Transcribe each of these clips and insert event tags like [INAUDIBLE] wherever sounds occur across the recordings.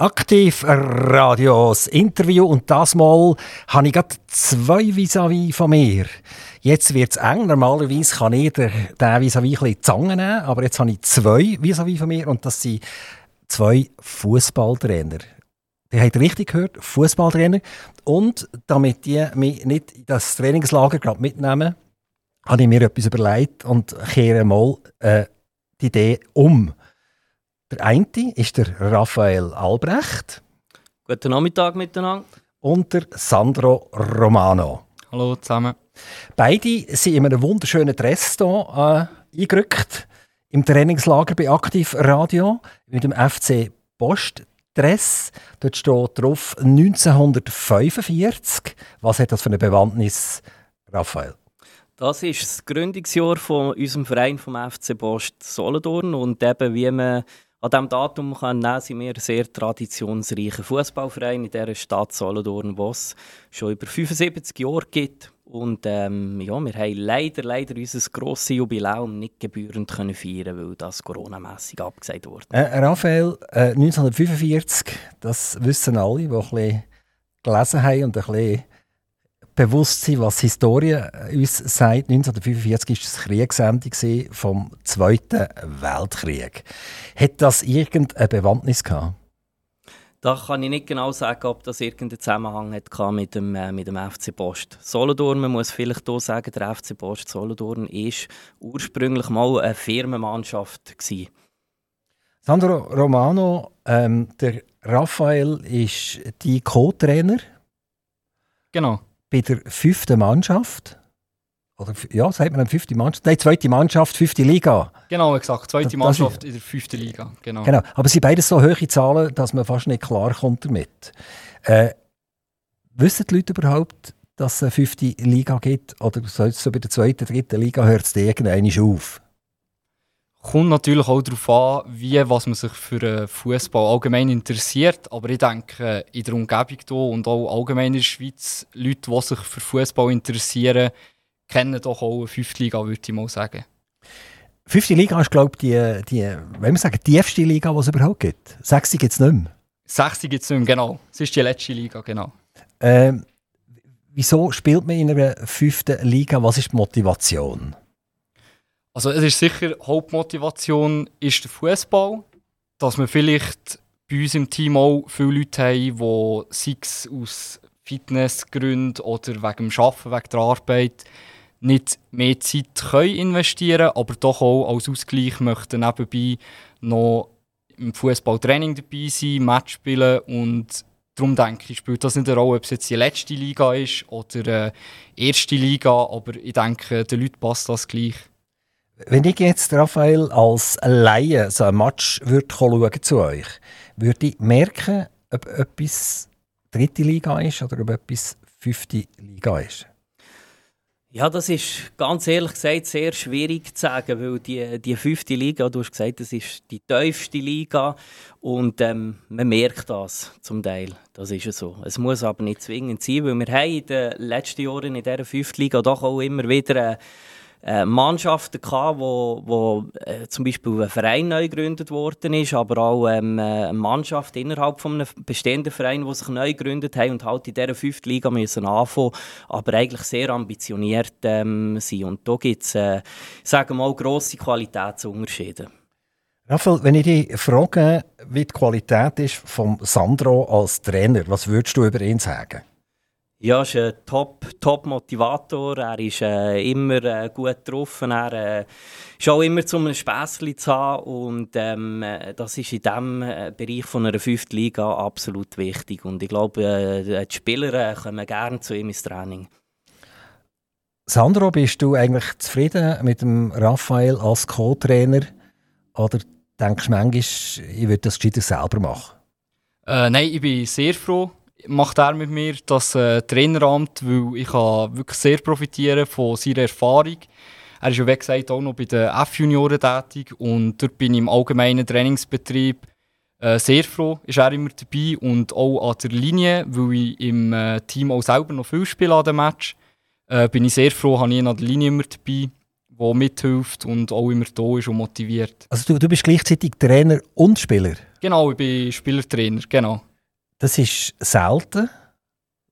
Aktiv Radios Interview und das Mal habe ich gerade zwei vis-à-vis von mir. Jetzt wird es eng. Normalerweise kann ich den vis-à-vis ein bisschen nehmen, aber jetzt habe ich zwei vis-à-vis von mir und das sind zwei Fußballtrainer. Ihr habt richtig gehört, Fußballtrainer. Und damit die mich nicht in das Trainingslager gerade mitnehmen, habe ich mir etwas überlegt und kehre mal äh, die Idee um. Der eine ist der Raphael Albrecht. Guten Nachmittag miteinander. Und der Sandro Romano. Hallo zusammen. Beide sind in einem wunderschönen Dress hier äh, eingerückt. Im Trainingslager bei Aktiv Radio mit dem FC Post Dress. Dort steht drauf 1945. Was hat das für eine Bewandtnis, Raphael? Das ist das Gründungsjahr von unserem Verein vom FC Post Solothurn und eben wie man an diesem Datum kann nehmen, sind wir ein sehr traditionsreicher Fußballverein in dieser Stadt Solothurn, wo es schon über 75 Jahre gibt. Und ähm, ja, wir haben leider, leider unser grosses Jubiläum nicht gebührend können feiern weil das Corona-mässig abgesagt wurde. Äh, Raphael, äh, 1945, das wissen alle, die ein bisschen gelesen haben und ein bisschen bewusst sein, was die Historie uns sagt. 1945 war das Kriegsende vom Zweiten Weltkrieg. Hat das irgendeine Bewandtnis gehabt? Da kann ich nicht genau sagen, ob das irgendeinen Zusammenhang hat mit dem, äh, mit dem FC Post Solothurn. Man muss vielleicht hier sagen, der FC Post Solothurn war ursprünglich mal eine Firmenmannschaft. Gewesen. Sandro Romano, ähm, der Raphael ist die Co-Trainer. Genau bei der fünften Mannschaft. Oder, ja, sagt man eine fünfte Mannschaft? Nein, zweite Mannschaft, fünfte Liga. Genau, exakt. Zweite Mannschaft in der fünften Liga. Genau. genau. Aber sie sind beide so hohe Zahlen, dass man fast nicht klar kommt damit. Äh, wissen die Leute überhaupt, dass es eine fünfte Liga gibt? Oder so bei der zweiten, dritten Liga hört es irgendwann auf? Kommt natürlich auch darauf an, wie was man sich für Fußball allgemein interessiert. Aber ich denke, in der Umgebung hier und auch allgemein in der Schweiz, Leute, die sich für Fußball interessieren, kennen doch auch eine fünfte Liga, würde ich mal sagen. Fünfte Liga ist, glaube ich, die, die, wenn wir sagen, tiefste Liga, die es überhaupt gibt. Sechste gibt es nicht mehr. Sechste gibt es nicht mehr, genau. Es ist die letzte Liga, genau. Ähm, wieso spielt man in einer fünften Liga? Was ist die Motivation? Also es ist sicher, Hauptmotivation ist der Fußball, dass wir vielleicht bei uns im Team auch viele Leute haben, die sei es aus Fitnessgründen oder wegen dem Arbeiten, wegen der Arbeit nicht mehr Zeit können investieren aber doch auch als Ausgleich möchten nebenbei noch im Fußballtraining dabei sein, Match spielen und darum denke ich, spielt das nicht eine Rolle, ob es jetzt die letzte Liga ist oder die äh, erste Liga, aber ich denke, den Leuten passt das gleich. Wenn ich jetzt, Raphael, als Laie so ein Match würde schauen zu euch, würde ich merken, ob etwas dritte Liga ist oder ob etwas fünfte Liga ist? Ja, das ist ganz ehrlich gesagt sehr schwierig zu sagen, weil die, die fünfte Liga, du hast gesagt, das ist die tiefste Liga und ähm, man merkt das zum Teil. Das ist so. Es muss aber nicht zwingend sein, weil wir haben in den letzten Jahren in dieser fünften Liga doch auch immer wieder äh, äh, Mannschaften gehabt, wo, wo äh, zum Beispiel ein Verein neu gegründet worden ist, aber auch ähm, äh, eine Mannschaft innerhalb von einem bestehenden Verein, die sich neu gegründet haben und halt in dieser fünften Liga müssen anfangen, aber eigentlich sehr ambitioniert ähm, sind. Und da gibt es, äh, sagen wir mal, grosse Qualitätsunterschiede. Raphael, wenn ich dich frage, wie die Qualität ist von Sandro als Trainer, was würdest du über ihn sagen? Ja, er ist ein Top-Motivator. Top er ist äh, immer äh, gut drauf. Er äh, ist auch immer zum Späßchen zu haben. Und ähm, das ist in diesem äh, Bereich von einer fünften Liga absolut wichtig. Und ich glaube, äh, die Spieler äh, kommen gerne zu ihm ins Training. Sandro, bist du eigentlich zufrieden mit dem Raphael als Co-Trainer? Oder denkst du manchmal, ich würde das gescheiter selber machen? Äh, nein, ich bin sehr froh macht er mit mir das äh, Traineramt, weil ich kann wirklich sehr profitieren von seiner Erfahrung. Er ist ja, wie gesagt, auch noch bei den F-Junioren tätig und dort bin ich im allgemeinen Trainingsbetrieb äh, sehr froh, ist er immer dabei und auch an der Linie, weil ich im äh, Team auch selber noch viel spiele an dem Match, äh, bin ich sehr froh, habe ich ihn an der Linie immer dabei, der mithilft und auch immer da ist und motiviert. Also du, du bist gleichzeitig Trainer und Spieler? Genau, ich bin Spielertrainer, genau. Das ist selten,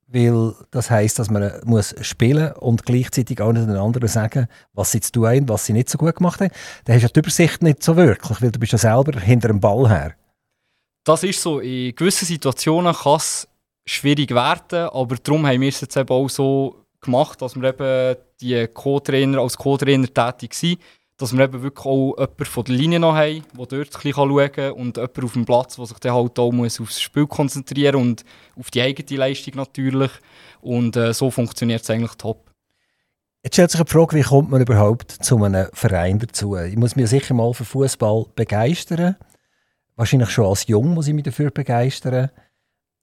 weil das heisst, dass man muss spielen und gleichzeitig auch nicht den anderen sagen, was sie zu tun haben, was sie nicht so gut gemacht haben. Dann hast du die Übersicht nicht so wirklich, weil du bist ja selber hinter dem Ball her. Das ist so. In gewissen Situationen kann es schwierig werden, aber darum haben wir es jetzt eben auch so gemacht, dass wir eben die Co-Trainer als Co-Trainer tätig sind, dass wir eben wirklich auch jemanden von der Linie noch haben, der dort ein bisschen schauen kann und jemanden auf dem Platz, der sich dann halt auch muss aufs Spiel konzentrieren und auf die eigene Leistung natürlich. Und äh, so funktioniert es eigentlich top. Jetzt stellt sich die Frage, wie kommt man überhaupt zu einem Verein dazu? Ich muss mich sicher mal für Fußball begeistern. Wahrscheinlich schon als Jung muss ich mich dafür begeistern.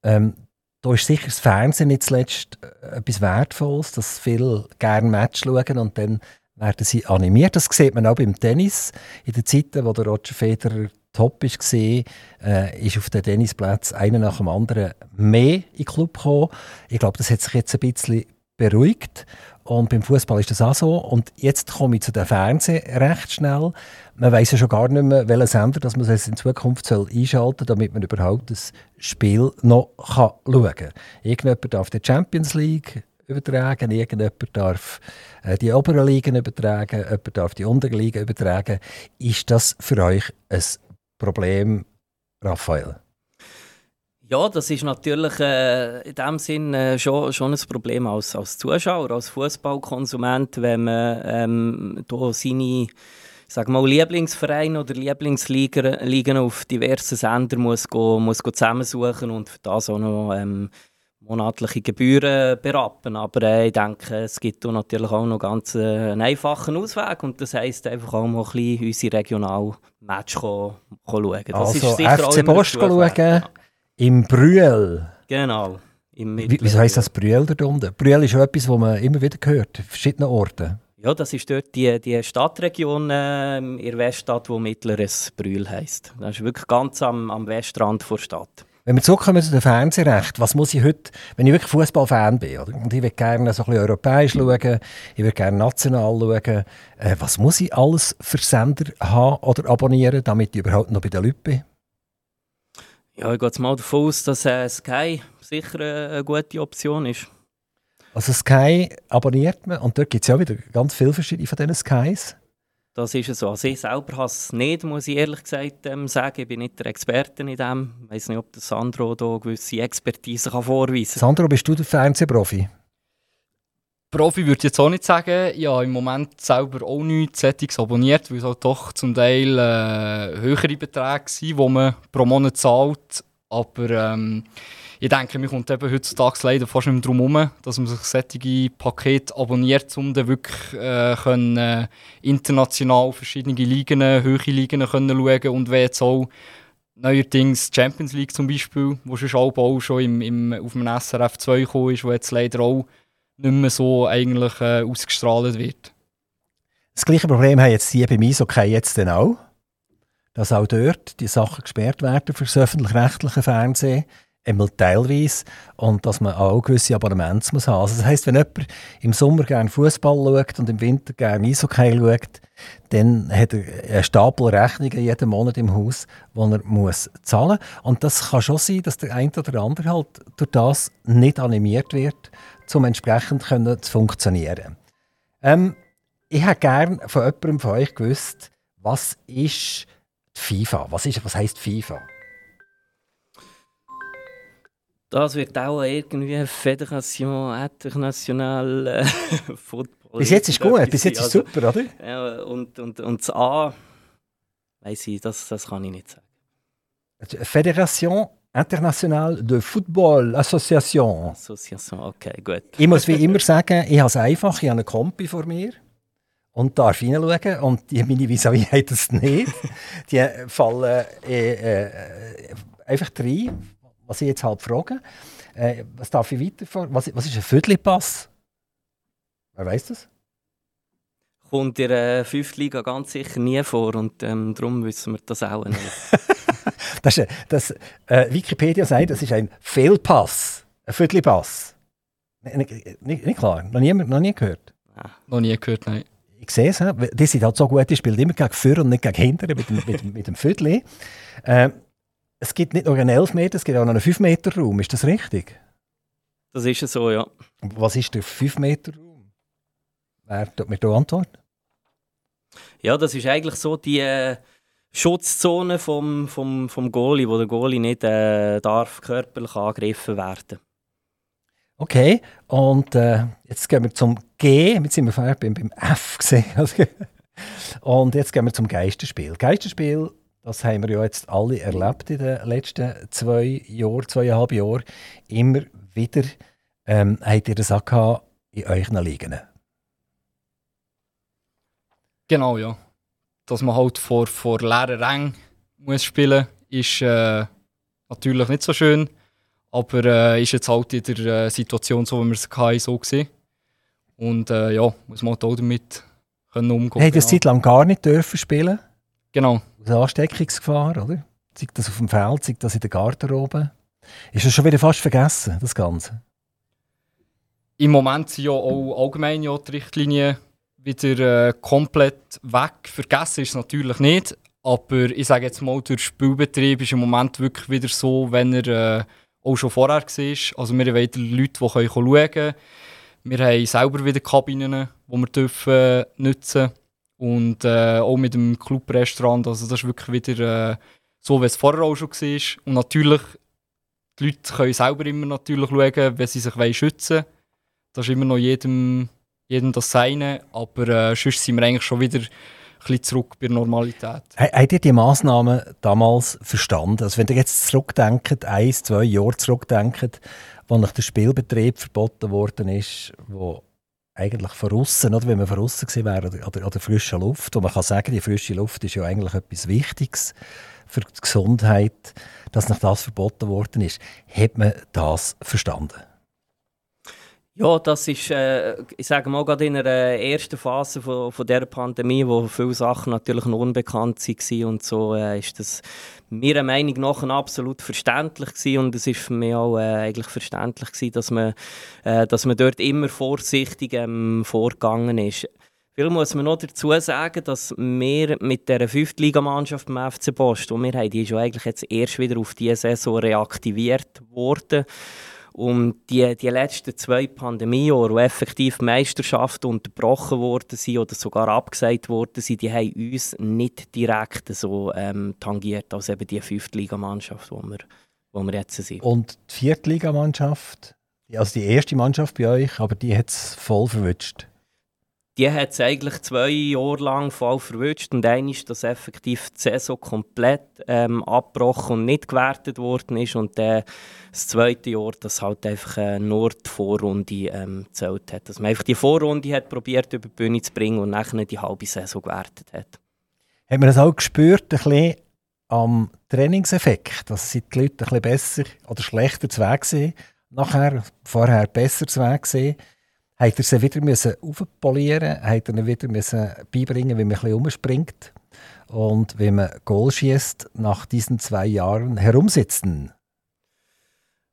Ähm, da ist sicher das Fernsehen nicht zuletzt äh, etwas Wertvolles, dass viele gerne Match schauen und dann werden sie animiert. Das sieht man auch beim Tennis. In den Zeiten, wo der Roger Federer top war, äh, ist auf den Tennisplätzen einer nach dem anderen mehr in den Club gekommen. Ich glaube, das hat sich jetzt ein bisschen beruhigt. Und beim Fußball ist das auch so. Und jetzt komme ich zu den Fernsehen recht schnell. Man weiß ja schon gar nicht mehr, welchen Sender dass man es in Zukunft einschalten soll, damit man überhaupt das Spiel noch schauen kann. Irgendjemand darf die Champions League übertragen, irgendjemand darf äh, die oberen Ligen übertragen, jemand darf die unteren Ligen übertragen. Ist das für euch ein Problem, Raphael? Ja, das ist natürlich äh, in dem Sinn äh, schon, schon ein Problem als, als Zuschauer, als Fußballkonsument, wenn man ähm, da seine sag mal, Lieblingsvereine oder Lieblingsligen auf diversen Sendern muss, muss go zusammensuchen und für das auch noch ähm, monatliche Gebühren berappen. Aber äh, ich denke, es gibt natürlich auch noch ganz äh, einen einfachen Ausweg und das heisst einfach auch mal ein bisschen unsere regionalen Match schauen. Das also FC Bosch schauen. Ja. Im Brühl. Genau. Wie, wieso heisst das Brühl da unten? Brühl ist schon etwas, das man immer wieder hört, an verschiedenen Orten. Ja, das ist dort die, die Stadtregion äh, in der Weststadt, die mittleres Brühl heisst. Das ist wirklich ganz am, am Westrand der Stadt. Wenn wir zurückkommen zu dem Fernsehrecht, was muss ich heute, wenn ich wirklich Fußballfan bin, oder? und ich will gerne so ein bisschen europäisch schauen, ich will gerne national schauen, äh, was muss ich alles für Sender haben oder abonnieren, damit ich überhaupt noch bei den Leuten bin? Ja, ich gehe jetzt mal davon aus, dass äh, Sky sicher äh, eine gute Option ist. Also Sky abonniert man und dort gibt es ja wieder ganz viele verschiedene von diesen Skys. Das ist so. Also ich selber habe es nicht, muss ich ehrlich gesagt ähm, sagen. Ich bin nicht der Experte in dem. Ich weiß nicht, ob der Sandro da gewisse Expertise kann vorweisen kann. Sandro, bist du der Fernsehprofi? Profi würde ich jetzt auch nicht sagen. Ich habe im Moment selber auch nichts Settings abonniert, weil es halt doch zum Teil äh, höhere Beträge sind, die man pro Monat zahlt. Aber ähm, ich denke, mir kommt eben heutzutage leider fast nicht mehr darum herum, dass man sich solche Pakete abonniert, um dann wirklich äh, können, äh, international verschiedene Ligen, höhere Ligen können schauen und wenn jetzt auch neuerdings Champions League zum Beispiel, wo schon auch schon im, im, auf dem SRF 2 gekommen ist, wo jetzt leider auch nicht mehr so eigentlich äh, ausgestrahlt wird. Das gleiche Problem haben jetzt die bei mir okay jetzt dann auch, dass auch dort die Sachen gesperrt werden für das öffentlich-rechtliche Fernsehen einmal teilweise und dass man auch gewisse Abonnements muss haben. Also das heisst, wenn jemand im Sommer gerne Fußball schaut und im Winter gerne Eishockey schaut, dann hat er einen Stapel Rechnungen jeden Monat im Haus, die er muss zahlen. Und das kann schon sein, dass der eine oder andere halt durch das nicht animiert wird, um entsprechend können zu funktionieren. Ähm, ich hätte gerne von jemandem von euch gewusst, was ist die FIFA? Was, ist, was heisst FIFA? Das wird auch irgendwie Fédération Internationale äh, [LAUGHS] Football. Bis jetzt ist gut, bis jetzt ist also, super, oder? Ja, und, und, und das A, weiß ich, das, das kann ich nicht sagen. Fédération Internationale de Football Association. Association, okay, gut. Ich muss wie immer sagen, ich habe es einfach, ich habe einen Kompi vor mir und darf hineinschauen und die, meine vis haben das nicht. die fallen äh, äh, einfach rein was ich jetzt halt frage, äh, was darf ich weiter was, was ist ein Viertelpass? Wer weiß das? Kommt in der fünften Liga ganz sicher nie vor und ähm, darum wissen wir das auch nicht. [LAUGHS] das, ist, das äh, Wikipedia sagt, das ist ein Fehlpass, ein Viertelpass. Nicht, nicht, nicht klar, noch nie, noch nie gehört. Ja. Noch nie gehört, nein. Ich sehe es, die sind halt so gut, die spielen immer gegen Für und nicht gegen Hinter mit, mit, mit dem Viertel. Äh, es gibt nicht nur einen 11 Meter, es gibt auch noch einen 5 Meter Raum. Ist das richtig? Das ist so, ja. Was ist der 5 Meter Raum? Wer tut mir da antworten? Ja, das ist eigentlich so die äh, Schutzzone vom, vom, vom Goalie, wo der Goalie nicht äh, darf körperlich angegriffen werden Okay, und äh, jetzt gehen wir zum G. Jetzt sind wir vorher beim, beim F gesehen. [LAUGHS] und jetzt gehen wir zum Geisterspiel. Geisterspiel, das haben wir ja jetzt alle erlebt in den letzten zwei Jahren, zweieinhalb Jahren. Immer wieder ähm, habt ihr das auch in euren Ligen. Genau, ja. Dass man halt vor, vor leeren Rängen muss spielen ist äh, natürlich nicht so schön. Aber äh, ist jetzt halt in der äh, Situation so, wie wir es hatten, so gesehen. Und äh, ja, muss man halt auch damit können umgehen. Hey, das genau. Zeit lang gar nicht dürfen spielen. Genau. Aus Ansteckungsgefahr, oder? Sei das auf dem Feld, sei das in der Garderobe. Ist das schon wieder fast vergessen, das Ganze? Im Moment sind ja auch allgemein ja die Richtlinien wieder äh, komplett weg. Vergessen ist es natürlich nicht, aber ich sage jetzt mal, der Spielbetrieb ist im Moment wirklich wieder so, wenn er äh, auch schon vorher war. Also wir haben wieder Leute, die können schauen können. Wir haben selber wieder Kabinen, die wir dürfen nutzen Und äh, auch mit dem Clubrestaurant. Also das ist wirklich wieder äh, so, wie es vorher auch schon war. Und natürlich, die Leute können selber immer natürlich schauen, wenn sie sich schützen wollen. Das ist immer noch jedem jedem das Seine, aber äh, sonst sind wir eigentlich schon wieder zurück bei der Normalität. Habt ihr die Massnahmen damals verstanden? Also wenn ihr jetzt zurückdenkt, ein, zwei Jahre zurückdenkt, wo nach der Spielbetrieb verboten worden ist, wo eigentlich von außen, oder? Wenn man von außen gesehen wäre, oder, oder, oder frische Luft, wo man kann sagen, die frische Luft ist ja eigentlich etwas Wichtiges für die Gesundheit, dass nach das verboten worden ist, hat man das verstanden? Ja, das ist, äh, ich sage mal, gerade in der ersten Phase von, von dieser Pandemie, wo viele Sachen natürlich noch unbekannt waren und so, äh, ist das meiner Meinung nach absolut verständlich gewesen. und es ist für mich auch äh, eigentlich verständlich gewesen, dass man, äh, dass man dort immer vorsichtig ähm, vorgegangen ist. Viel muss man noch dazu sagen, dass wir mit der Fünftligamannschaft beim FC Post, die wir haben, die ja eigentlich jetzt erst wieder auf diese Saison reaktiviert worden. Und die, die letzten zwei Pandemiejahre, wo effektiv Meisterschaften unterbrochen worden sind oder sogar abgesagt worden sind, die haben uns nicht direkt so ähm, tangiert als eben die Fünftligamannschaft, wo wir, wo wir jetzt sind. Und die Viertligamannschaft, also die erste Mannschaft bei euch, aber die hat es voll verwünscht? Die hat es eigentlich zwei Jahre lang voll verwünscht und dann ist das effektiv die Saison komplett ähm, abgebrochen und nicht gewertet worden ist und dann das zweite Jahr, das halt einfach äh, nur die Vorrunde ähm, gezählt hat. Dass man einfach die Vorrunde hat probiert über die Bühne zu bringen und nachher die halbe Saison gewertet hat. Hat man das auch gespürt, ein bisschen am Trainingseffekt, dass die Leute ein bisschen besser oder schlechter zu Weg sind, nachher vorher besser zu Weg sind? Hat er sie wieder aufpolieren Hat er ihnen wieder müssen beibringen wie man ein bisschen umspringt? Und wie man Goal schießt nach diesen zwei Jahren herumsitzen?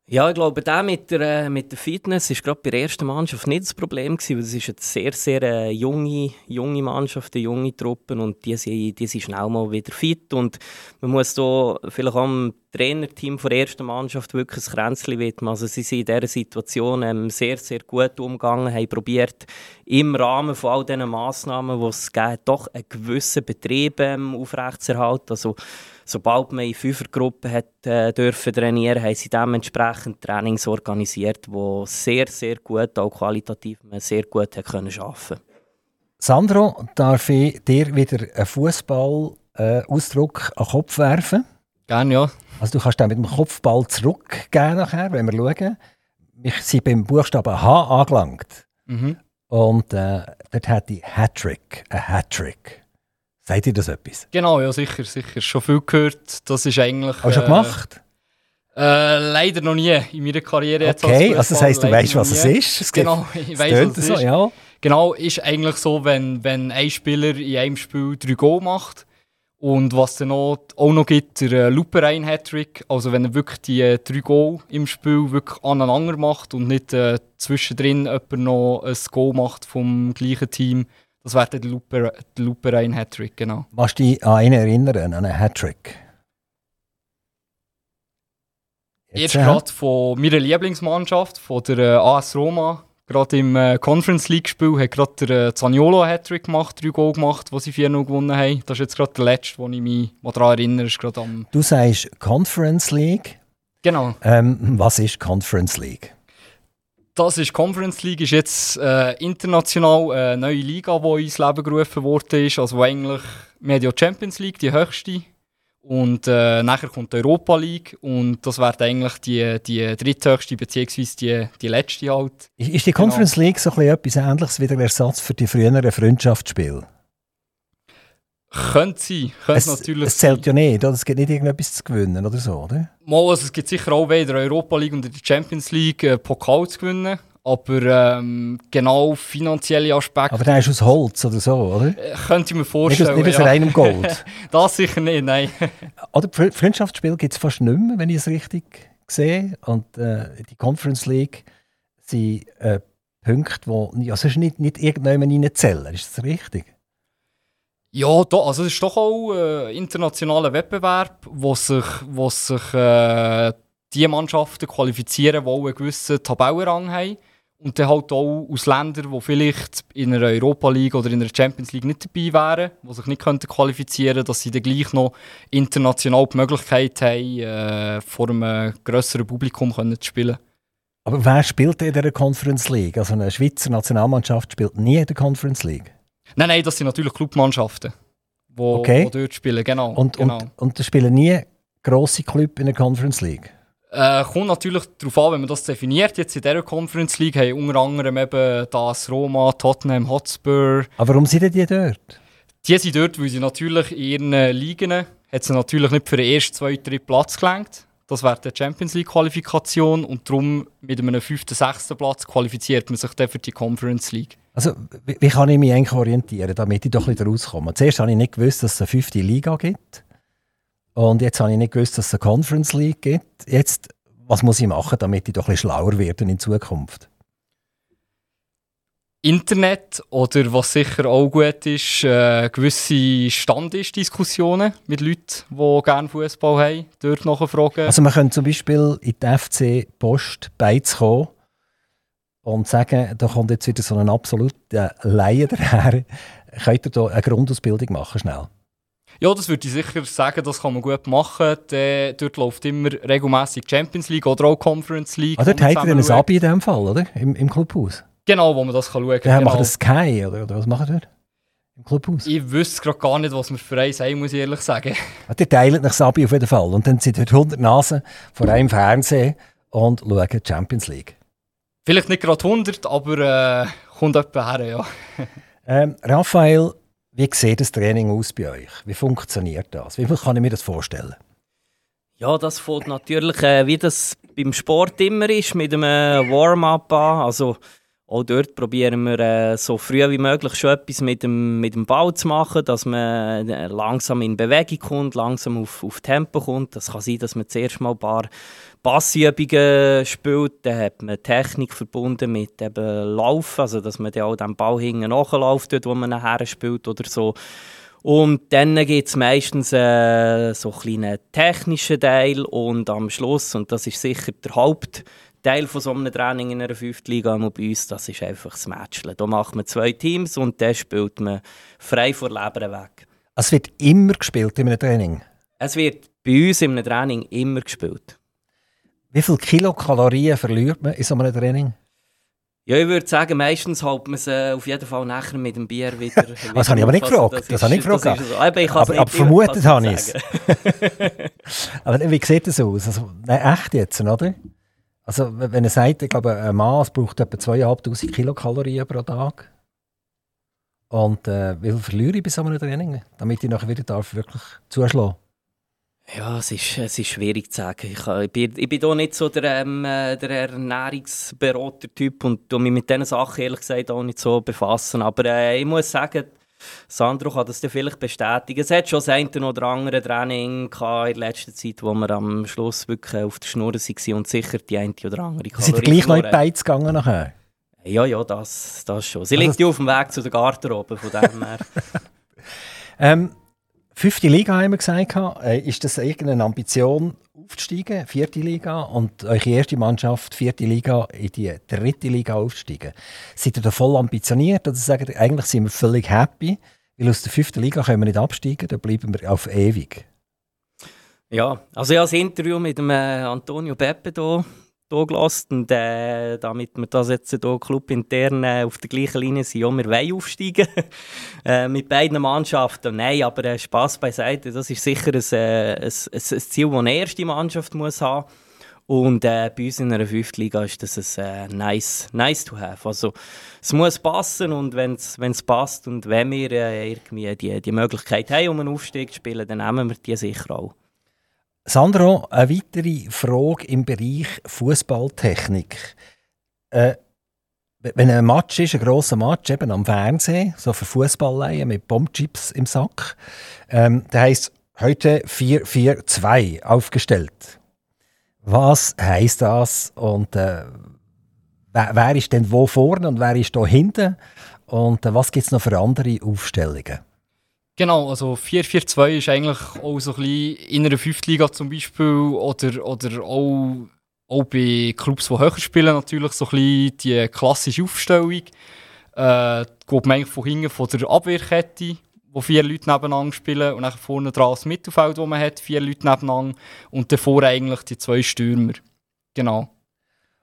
Ja, ich glaube, der mit der, äh, mit der Fitness ist gerade bei der ersten Mannschaft nicht das Problem gewesen, weil es ist eine sehr, sehr äh, junge, junge Mannschaft, eine junge Truppe und die sind, die sind schnell mal wieder fit und man muss da vielleicht auch Trainerteam der ersten Mannschaft wirklich ein Kränzchen widmen. Also sie sind in dieser Situation ähm, sehr, sehr gut umgegangen, haben probiert, im Rahmen von all diesen Massnahmen, die es gibt, doch einen gewissen Betrieb ähm, aufrechtzuerhalten. Also sobald man in Fünfergruppen hat, äh, dürfen trainieren haben sie dementsprechend Trainings organisiert, die sehr, sehr gut, auch qualitativ sehr gut hat können arbeiten Sandro, darf ich dir wieder einen Fußball-Ausdruck äh, an den Kopf werfen? Gerne, ja. Also du kannst dann mit dem Kopfball zurückgehen nachher, wenn wir schauen. Wir sind beim Buchstaben H angelangt. Mhm. Und äh, dort hat die Hattrick, ein Hattrick. Seid ihr das etwas? Genau, ja, sicher, sicher. Schon viel gehört. Das ist eigentlich. Hast du schon äh, gemacht? Äh, leider noch nie in meiner Karriere. Jetzt okay, also das heisst, du weißt, was es ist. Es genau, ich weiß, was es so, ist. Ja. Genau, ist eigentlich so, wenn, wenn ein Spieler in einem Spiel drei Goal macht und was dann auch, auch noch gibt, der äh, Luperein Hattrick. Also wenn er wirklich die äh, drei Goal im Spiel wirklich aneinander macht und nicht äh, zwischendrin jemand noch ein Goal macht vom gleichen Team das wäre der Luper, der Luperein Hattrick, genau. Du dich an einen erinnern, an einen Hattrick? Jetzt gerade von meiner Lieblingsmannschaft, von der äh, AS Roma, gerade im äh, Conference League-Spiel, hat gerade der äh, Zaniolo Hattrick gemacht, drei Goal gemacht, wo sie 4-0 gewonnen haben. Das ist jetzt gerade der letzte, wo ich mich daran erinnere. Ist am du sagst Conference League. Genau. Ähm, was ist Conference League? Das ist Conference League, ist jetzt äh, international eine neue Liga, die ins Leben gerufen wurde. Also eigentlich, wir Champions League, die höchste und äh, nachher kommt die Europa League und das wäre eigentlich die, die dritthöchste bzw. Die, die letzte halt. Ist die Conference genau. League so etwas ähnliches wie der Ersatz für die früheren Freundschaftsspiele? Könnte sein, könnte es, natürlich Es zählt ja nicht, oder? es gibt nicht irgendetwas zu gewinnen oder so, oder? Mal, also es gibt sicher auch wieder Europa League und die Champions League äh, Pokal zu gewinnen. Aber ähm, genau finanzielle Aspekte. Aber der ist aus Holz oder so, oder? Äh, könnte ich mir vorstellen. Nicht aus, nicht aus ja. reinem Gold. [LAUGHS] das sicher nicht, nein. [LAUGHS] oder Freundschaftsspiel gibt es fast nicht mehr, wenn ich es richtig sehe. Und äh, die Conference League sind äh, Punkte, die also nicht, nicht irgendjemand reinzählen. Ist das richtig? Ja, da, also es ist doch auch ein äh, internationaler Wettbewerb, wo sich, wo sich äh, die Mannschaften qualifizieren, die einen gewissen Tabellenrang haben. Und dann halt auch aus Ländern, die vielleicht in einer Europa League oder in einer Champions League nicht dabei wären, die sich nicht könnten qualifizieren könnten, dass sie dann gleich noch international die Möglichkeit haben, äh, vor einem grösseren Publikum können zu spielen. Aber wer spielt in der Conference League? Also eine Schweizer Nationalmannschaft spielt nie in der Conference League? Nein, nein, das sind natürlich Clubmannschaften, die okay. dort spielen, genau. Und, genau. und, und da spielen nie grosse Clubs in der Conference League? Äh, kommt natürlich darauf an, wenn man das definiert. Jetzt in dieser Conference League haben unter anderem eben das Roma, Tottenham, Hotspur. Aber warum sind die dort? Die sind dort, weil sie natürlich in ihren Ligen hat sie natürlich nicht für den ersten, zweiten, dritten Platz gelangt. Das wäre die Champions League Qualifikation und darum mit einem fünften, sechsten Platz qualifiziert man sich dann für die Conference League. Also wie, wie kann ich mich eigentlich orientieren, damit ich doch ein bisschen rauskomme? Zuerst habe ich nicht gewusst, dass es eine fünfte Liga gibt. Und jetzt habe ich nicht gewusst, dass es eine Conference League gibt. Jetzt, was muss ich machen, damit ich doch ein bisschen schlauer werde in Zukunft? Internet oder was sicher auch gut ist, äh, gewisse Standisdiskussionen mit Leuten, die gerne Fußball haben, dort nachfragen. Also man könnte zum Beispiel in die FC Post beizukommen und sagen, da kommt jetzt wieder so ein absoluter Laie daher. [LAUGHS] Könnt ihr da eine Grundausbildung machen, schnell? Ja, das würde ich sicher sagen, das kann man gut machen. De, dort läuft immer regelmäßig Champions League oder auch Conference League. Ah, dort habt ihr ein Abi in dem Fall, oder? Im, im Clubhaus? Genau, wo man das kann schauen kann. Ja, genau. Macht das Sky, oder, oder was macht ihr? Im Clubhaus? Ich wüsste gerade gar nicht, was wir für eins haben, muss ich ehrlich sagen. Ja, [LAUGHS] die teilen nach Abi auf jeden Fall. Und dann sind dort 100 Nasen vor einem Fernsehen und schauen Champions League. Vielleicht nicht gerade 100, aber äh, kommt etwa her, ja. [LAUGHS] ähm, Raphael, wie sieht das Training aus bei euch? Wie funktioniert das? Wie kann ich mir das vorstellen? Ja, das fängt natürlich, äh, wie das beim Sport immer ist, mit einem Warm-up an. Also, auch dort probieren wir äh, so früh wie möglich schon etwas mit dem, mit dem Ball zu machen, dass man äh, langsam in Bewegung kommt, langsam auf, auf Tempo kommt. Das kann sein, dass man zuerst mal ein paar Passübungen spielt. Dann hat man Technik verbunden mit eben Laufen, also dass man dann auch den Ball hinten nachläuft, dort, wo man nachher spielt oder so. Und dann gibt es meistens äh, so einen kleinen technischen Teil und am Schluss, und das ist sicher der Haupt Teil von so einem Training in einer fünften Liga bei uns, das ist einfach das Matchen. Da macht man zwei Teams und dann spielt man frei vor Leber weg. Es wird immer gespielt in einem Training? Es wird bei uns in einem Training immer gespielt. Wie viele Kilokalorien verliert man in so einem Training? Ja, ich würde sagen, meistens hält man es äh, auf jeden Fall nachher mit dem Bier wieder. wieder [LAUGHS] das habe ich aber nicht gefragt. Das, das habe ich gefragt. So. Aber, ich aber, aber vermutet habe ich es. [LAUGHS] aber wie sieht das aus? Also, nein, echt jetzt, oder? Also, wenn er sagt, ich glaube, ein Maß braucht etwa 2500 Kilokalorien pro Tag. Und äh, wie viel verliere ich bei so einem Training, damit ich nachher wieder darf wirklich zuschlagen ja, es ist, es ist schwierig zu sagen. Ich, ich, bin, ich bin nicht so der, ähm, der Ernährungsberater-Typ und mich mit diesen Sachen ehrlich gesagt auch nicht so befassen. Aber äh, ich muss sagen, Sandro kann das dir vielleicht bestätigen. Es hat schon das eine oder andere Training in letzter Zeit, wo wir am Schluss wirklich auf der Schnur waren und sicher die eine oder andere Kalorie Sind gleich noch in die Beiz gegangen nachher? Ja, ja, das, das schon. Sie also liegt ja auf dem Weg zu der Garderobe, von dem her. [LAUGHS] [LAUGHS] ähm, fünfte Liga haben wir gesagt. Äh, ist das irgendeine Ambition aufzusteigen, vierte Liga, und eure erste Mannschaft, vierte Liga, in die dritte Liga aufzusteigen. Seid ihr da voll ambitioniert oder sagt ihr, eigentlich sind wir völlig happy, weil aus der fünften Liga können wir nicht absteigen, da bleiben wir auf ewig? Ja, also ich habe das Interview mit dem äh, Antonio Beppe hier hier gelassen. Und äh, damit wir das jetzt hier clubintern äh, auf der gleichen Linie sind, ja, wir wollen aufsteigen [LAUGHS] äh, mit beiden Mannschaften. Nein, aber äh, Spass beiseite, das ist sicher ein, äh, ein, ein, Ziel, das eine erste Mannschaft muss haben und äh, bei uns in einer fünften Liga ist das ein äh, nice, nice to have. Also, es muss passen und wenn es passt und wenn wir äh, irgendwie die, die Möglichkeit haben, um einen Aufstieg zu spielen, dann nehmen wir die sicher auch. Sandro, eine weitere Frage im Bereich Fußballtechnik. Äh, wenn ein Match ist, ein grosser Match, eben am Fernsehen, so für Fußballleihen mit Bombchips im Sack, ähm, der heisst heute 4-4-2 aufgestellt. Was heisst das und äh, wer, wer, ist denn wo vorne und wer ist da hinten und äh, was gibt es noch für andere Aufstellungen? Genau, also 4-4-2 ist eigentlich auch so ein bisschen in einer Fünftliga zum Beispiel oder, oder auch, auch bei Clubs, die höher spielen, natürlich so ein bisschen die klassische Aufstellung. Äh, geht man eigentlich von hinten von der Abwehrkette, wo vier Leute nebeneinander spielen und dann vorne dran das Mittelfeld, wo man hat, vier Leute nebeneinander und davor eigentlich die zwei Stürmer. Genau.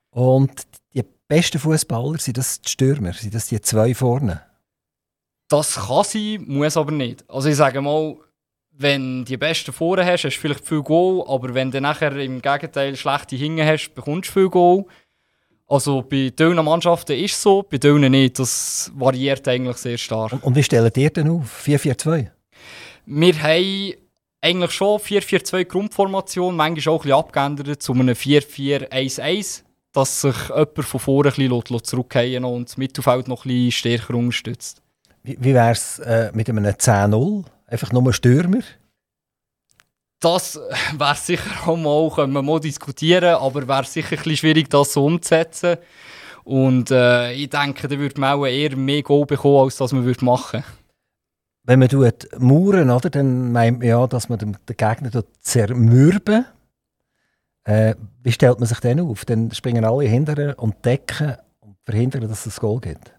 Und die besten Fußballer, sind das die Stürmer? Sind das die zwei vorne? Das kann sein, muss aber nicht. Also ich sage mal, wenn die besten vorne hast, hast du vielleicht viel Goal, aber wenn du nachher im Gegenteil schlechte Hinge hast, bekommst du viel Goal. Also bei diesen Mannschaften ist es so, bei diesen nicht. Das variiert eigentlich sehr stark. Und, wie stellen ihr denn auf? 4-4-2? Wir haben eigentlich schon 4-4-2 Grundformation, manchmal auch ein bisschen abgeändert zu einem 4-4-1-1, dass sich jemand von vorne ein bisschen zurückgehen und das Mittelfeld noch ein bisschen stärker unterstützt. Wie, wie wäre es äh, mit einem 10-0? Einfach nur Stürmer? Das wäre sicher auch mal, können wir mal diskutieren, aber wäre sicher ein bisschen schwierig, das so umzusetzen. Und äh, ich denke, da würde man auch eher mehr Goal bekommen, als das man würde machen Wenn man tut Mauern, oder, dann meint man ja, dass man den, den Gegner zermürben äh, Wie stellt man sich denn auf? Dann springen alle hinterher und decken und verhindern, dass es ein Goal gibt.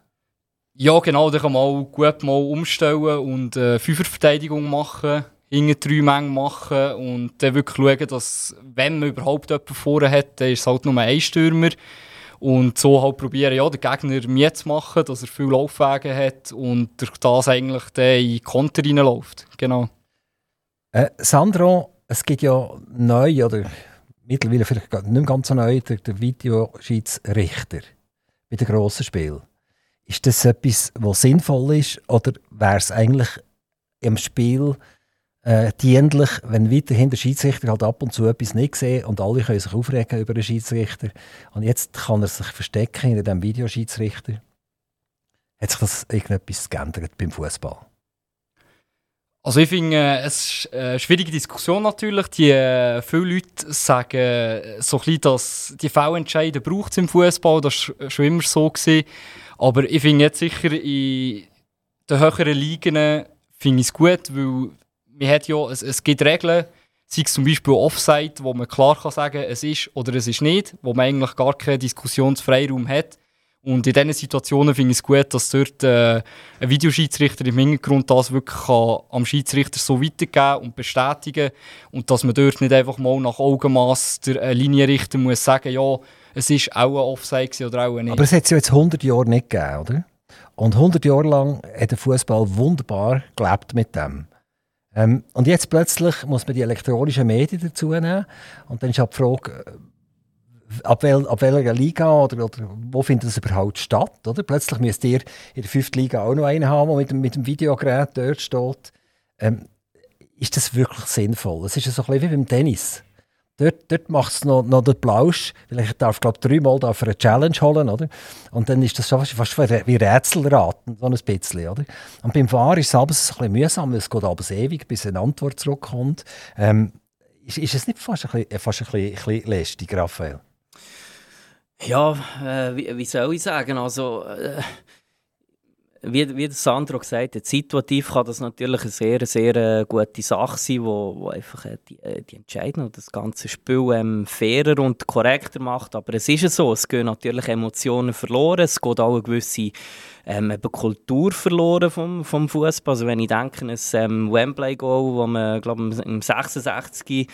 Ja, genau, da kann man auch gut mal umstellen und äh, Fünferverteidigung machen, hinten drei Mengen machen und dann wirklich schauen, dass, wenn man überhaupt jemanden vorne hat, dann ist es halt nur ein Stürmer. Und so halt probieren, ja, den Gegner mir zu machen, dass er viele Laufwege hat und durch das eigentlich dann in Konter reinläuft. Genau. Äh, Sandro, es gibt ja neu, oder mittlerweile vielleicht nicht mehr ganz so neu, der, der Videoschiedsrichter bei den grossen Spielen. Ist das etwas, was sinnvoll ist? Oder wäre es eigentlich im Spiel äh, dienlich, wenn weiterhin der Schiedsrichter halt ab und zu etwas nicht sehen und alle können sich aufregen über den Schiedsrichter und jetzt kann er sich verstecken in diesem Videoschiedsrichter? Hat sich das irgendetwas geändert beim Fußball? Also ich finde, äh, es ist eine schwierige Diskussion natürlich. Die, äh, viele Leute sagen äh, so ein bisschen, dass die Fehlentscheide braucht im Fußball. Das war schon immer so. Gewesen. Aber ich finde jetzt sicher in den höheren Ligen finde ich es gut, weil man hat ja, es, es gibt Regeln, sei es zum Beispiel Offside, wo man klar kann sagen es ist oder es ist nicht, wo man eigentlich gar keinen Diskussionsfreiraum hat. Und in diesen Situationen finde ich es gut, dass dort äh, ein Videoschiedsrichter im Hintergrund das wirklich kann am Schiedsrichter so weitergeben und bestätigen und dass man dort nicht einfach mal nach Augenmaß der Linienrichter muss sagen, ja, es ist auch ein Offside oder auch nicht. Aber es hat es ja jetzt 100 Jahre nicht gegeben, oder? Und 100 Jahre lang hat der Fußball wunderbar gelebt mit dem. Ähm, und jetzt plötzlich muss man die elektronischen Medien dazu nehmen. Und dann ist halt die Frage, äh, ab, wel, ab welcher Liga oder, oder wo findet das überhaupt statt? Oder? Plötzlich müsst ihr in der fünften Liga auch noch einen haben, der mit mit dem Videogerät dort steht. Ähm, ist das wirklich sinnvoll? Es ist so ein bisschen wie beim Tennis. Dort, dort macht es noch, noch den Plausch, weil ich darf, glaube dreimal für eine Challenge holen, oder? Und dann ist das fast, fast wie Rätselraten, so ein bisschen, oder? Und beim Fahren ist es abends ein bisschen mühsam, es geht abends ewig, bis eine Antwort zurückkommt. Ähm, ist, ist es nicht fast ein bisschen, fast ein bisschen, ein bisschen lästig, Raphael? Ja, äh, wie, wie, soll ich sagen, also... Äh wie, wie Sandro gesagt hat, situativ kann das natürlich eine sehr, sehr äh, gute Sache sein, wo, wo einfach äh, die, äh, die Entscheidung und das ganze Spiel ähm, fairer und korrekter macht. Aber es ist ja so, es gehen natürlich Emotionen verloren, es geht auch eine gewisse ähm, eben Kultur verloren vom, vom Fußball. Also wenn ich denke ein ähm, Wembley-Goal, wo man glaube im 66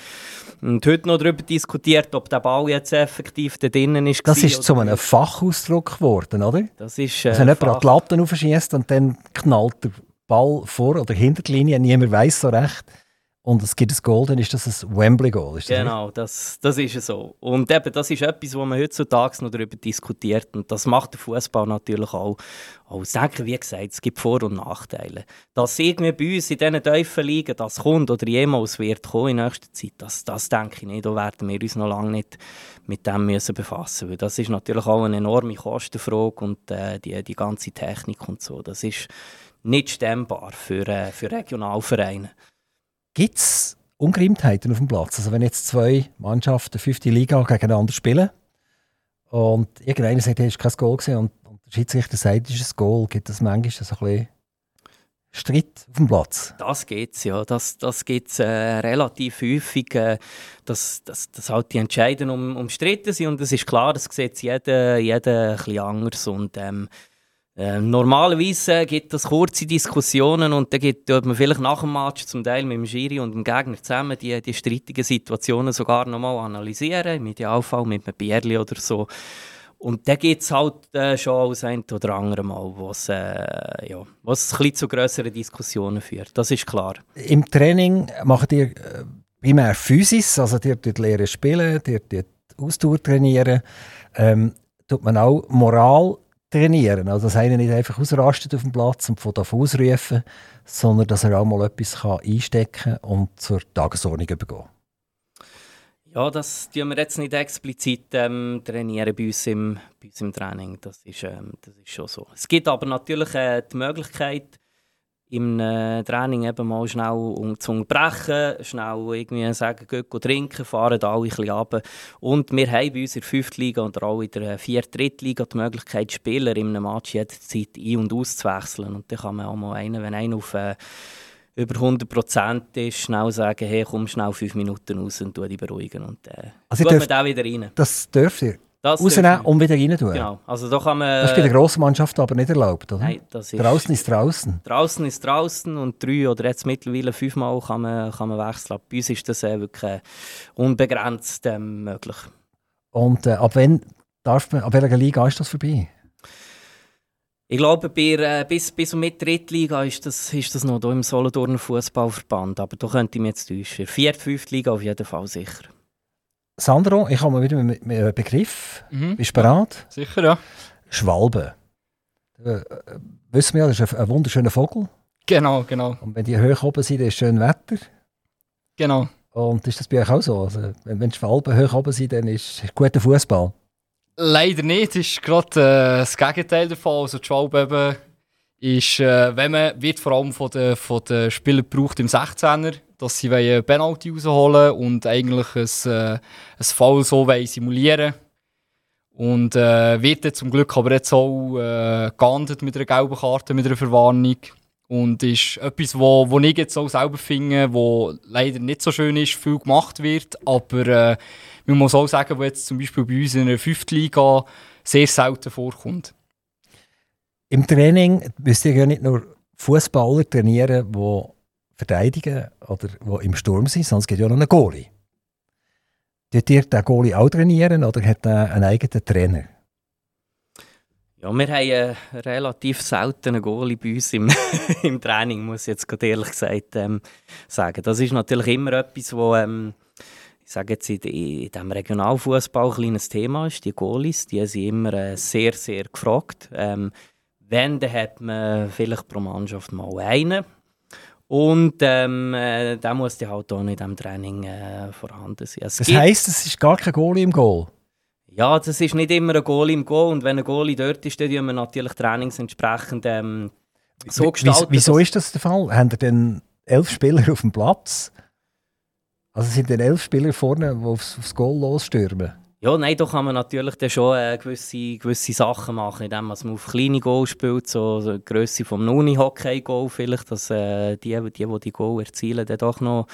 und heute noch darüber diskutiert, ob der Ball jetzt effektiv da drinnen ist. Das ist zu einem Fachausdruck geworden, oder? Das ist, äh, also wenn jemand an die Latte aufschießt und dann knallt der Ball vor oder hinter die Linie, niemand weiß so recht und es gibt ein Goal, dann ist das ein Wembley-Goal. Genau, das, das ist so. Und eben, das ist etwas, wo man heutzutage noch darüber diskutiert. Und das macht der Fußball natürlich auch aus. Denken, wie gesagt, es gibt Vor- und Nachteile. Dass irgendwie bei uns in diesen Teufeln liegen, das kommt oder jemals wird kommen in nächster Zeit, das, das denke ich nicht. Da werden wir uns noch lange nicht mit dem müssen befassen müssen. Das ist natürlich auch eine enorme Kostenfrage und äh, die, die ganze Technik und so. Das ist nicht stemmbar für, äh, für Regionalvereine. Gibt es Ungereimtheiten auf dem Platz? Also wenn jetzt zwei Mannschaften fünfte Liga gegeneinander spielen und irgendeiner sagt, hey, ist kein Goal gewesen, und, und der Schiedsrichter sagt, es ist ein Goal, gibt es manchmal so ein bisschen Streit auf dem Platz? Das geht ja. Das, das es äh, relativ häufig, äh, dass, dass, dass halt die Entscheidungen um, umstritten sind und es ist klar, das sieht jeder, jeder ein bisschen anders und ähm, äh, normalerweise gibt es kurze Diskussionen und dann gibt man vielleicht nach dem Match zum Teil mit dem Schiri und dem Gegner zusammen die, die streitigen Situationen sogar nochmal analysieren, im Idealfall mit einem Bierli oder so. Und dann gibt es halt äh, schon das ein oder andere Mal, was äh, ja, ein bisschen zu grösseren Diskussionen führt. Das ist klar. Im Training macht ihr äh, primär Physis, also ihr tut Lehren spielen, ihr tut Ausdauer trainieren. Ähm, tut man auch Moral trainieren. Also, dass einer nicht einfach ausrastet auf dem Platz und von davon ausrufen, sondern dass er auch mal etwas kann einstecken und zur Tagesordnung übergehen Ja, das tun wir jetzt nicht explizit ähm, trainieren bei uns, im, bei uns im Training. Das ist, ähm, das ist schon so. Es gibt aber natürlich äh, die Möglichkeit, im Training eben mal schnell um zu unterbrechen, schnell irgendwie sagen, gehen trinken, fahren alle ein bisschen runter. Und wir haben bei uns in der 5. Liga und auch in der 4. Liga die Möglichkeit, Spieler in einem Match jederzeit ein- und auszuwechseln. Und dann kann man auch mal einen, wenn einer auf äh, über 100% ist, schnell sagen, hey, komm schnell 5 Minuten raus und dich beruhigen. Und äh, also tut man da wieder rein. Das dürft ihr? Das rausnehmen und wieder rein tun. Genau. Also da kann man, das ist bei der grossen Mannschaft aber nicht erlaubt, oder? Nein, das ist... Draußen ist draußen. Draußen ist draußen und drei oder jetzt mittlerweile fünfmal kann man, kann man wechseln. Bei uns ist das äh, wirklich äh, unbegrenzt äh, möglich. Und äh, ab wann darf man, ab welcher Liga ist das vorbei? Ich glaube, bei, äh, bis, bis und mit Drittliga ist das, ist das noch hier im Solothurner Fußballverband. Aber da könnte ich mich jetzt täuschen. Vierte, fünfte Liga auf jeden Fall sicher. Sandro, ich mal wieder mit, einem Begriff. Mhm. Bist du bereit? Sicher, ja. Schwalbe. Äh, wissen wir ja, das ist ein, ein, wunderschöner Vogel. Genau, genau. Und wenn die hoch oben sind, ist schön Wetter. Genau. Und ist das bei euch auch so? Also, wenn, wenn die Schwalben hoch oben sind, dann ist es guter Fußball. Leider nicht. Das ist gerade äh, das Gegenteil davon. Also die Schwalbe ist, äh, wenn man, wird vor allem von den, von den Spielern gebraucht im 16er dass sie eine Penalty rausholen und eigentlich ein, äh, ein Foul so simulieren Und äh, wird zum Glück aber jetzt auch äh, geahndet mit einer gelben Karte, mit einer Verwarnung. Und ist etwas, wo, wo ich jetzt auch selber finde, wo leider nicht so schön ist, viel gemacht wird. Aber äh, man muss auch sagen, was jetzt zum Beispiel bei uns in der 5. Liga sehr selten vorkommt. Im Training müsst ihr ja nicht nur Fußballer trainieren, die verteidigen oder die im Sturm sind, es gibt ja noch einen Goalie. Tut ihr den Goalie auch trainieren oder hat er einen eigenen Trainer? Ja, wir haben einen relativ seltenen Goalie bei uns im, [LAUGHS] im Training, muss ich jetzt gerade ehrlich gesagt ähm, sagen. Das ist natürlich immer etwas, wo ähm, ich sage jetzt in, in diesem Regionalfußball ein kleines Thema ist. Die Goalies, die sind immer äh, sehr, sehr gefragt. Ähm, wenn, dann hat man vielleicht pro Mannschaft mal einen. Und ähm, äh, der muss die halt auch nicht im Training äh, vorhanden sein. Es das heisst, es ist gar kein Goalie im Goal? Ja, das ist nicht immer ein Goalie im Goal. Und wenn ein Goalie dort ist, dann wir natürlich Trainings entsprechend ähm, so gestalten. Wieso ist das der Fall? Haben ihr denn elf Spieler auf dem Platz? Also sind denn elf Spieler vorne, die aufs, aufs Goal losstürmen? Ja, nein, da kann man natürlich dann schon äh, gewisse, gewisse Sachen machen, indem man auf kleine Goal spielt, so die Grösse vom Nuni-Hockey-Goal vielleicht, dass äh, die, die, die die Goal erzielen, dann doch noch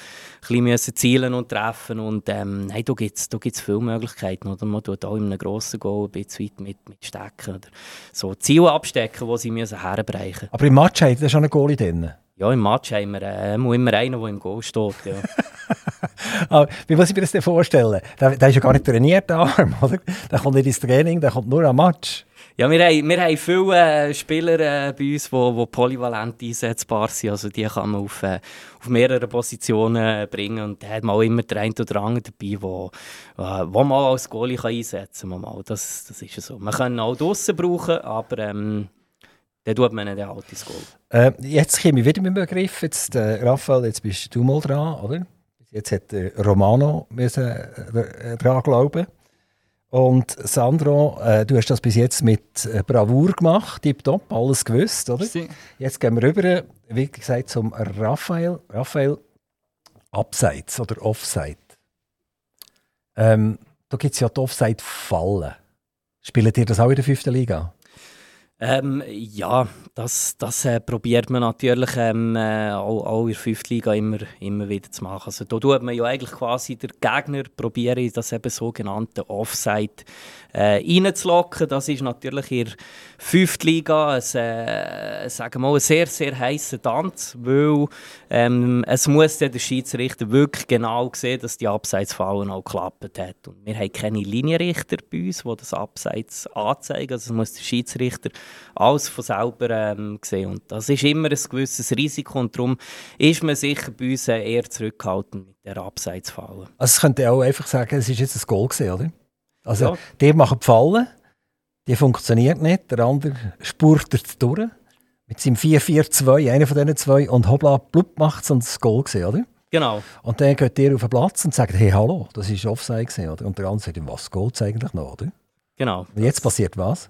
ein bisschen zielen und treffen und ähm, nein, da gibt es da gibt's viele Möglichkeiten, oder man tut auch in einem grossen Goal ein bisschen weit mit, mit Stecken oder so Ziele abstecken, die sie müssen herbrechen Aber im Match hat er schon einen Goalie drin? Ja, im Match haben wir äh, immer einen, der im Goal steht, ja. [LAUGHS] [LAUGHS] Aber wie muss ich mir das denn vorstellen? Der, der ist ja gar nicht trainiert, der Arm, [LAUGHS] oder? Der kommt nicht ins Training, der kommt nur am Match. Ja, wir haben, wir haben viele äh, Spieler äh, bei uns, die, die polyvalent einsetzbar sind. Also die kann man auf, äh, auf mehrere Positionen bringen. Und da hat man auch immer den einen oder anderen dabei, wo, äh, wo man als Goalie kann einsetzen kann. Das, das ist so. Man kann ihn auch draußen brauchen, aber ähm, dann tut man ihn halt ins Goal. Äh, jetzt komme ich wieder mit dem Begriff. Jetzt, äh, Raphael, jetzt bist du mal dran, oder? Jetzt hat Romano müssen, äh, daran glauben. Und Sandro, äh, du hast das bis jetzt mit äh, Bravour gemacht, tipptopp, alles gewusst, oder? Sie. Jetzt gehen wir rüber, wie gesagt, zum Raphael. Raphael, Abseits oder Offside. Ähm, da gibt es ja die Offside-Fallen. Spielt ihr das auch in der fünften Liga? Ähm, ja, das, das äh, probiert man natürlich ähm, äh, auch, auch in der 5. Liga immer, immer wieder zu machen. Also da tut man ja eigentlich quasi der Gegner probieren, das eben sogenannte Offside äh, reinzulocken. Das ist natürlich in der 5. Liga ein, äh, sagen wir mal, ein sehr, sehr heißer Tanz, weil ähm, es muss der Schiedsrichter wirklich genau sehen, dass die Abseitsfallen auch geklappt hat. Und wir haben keine Linienrichter bei uns, die das Abseits anzeigen. Also muss der Schiedsrichter alles von selber ähm, sehen. Und das ist immer ein gewisses Risiko und darum ist man sicher bei uns eher zurückhaltend mit der Abseitsfalle. Also es könnte auch einfach sagen, es ist jetzt ein Goal gewesen, oder? Also ja. der macht Fallen, die funktioniert nicht, der andere spurtet durch mit seinem 4-4-2, einer von diesen zwei und hoppla, blub macht es und das Goal gesehen, oder? Genau. Und dann geht der auf den Platz und sagt, hey, hallo, das ist Offside gewesen, oder? Und der andere sagt, was geht eigentlich noch, oder? Genau. Und jetzt passiert was?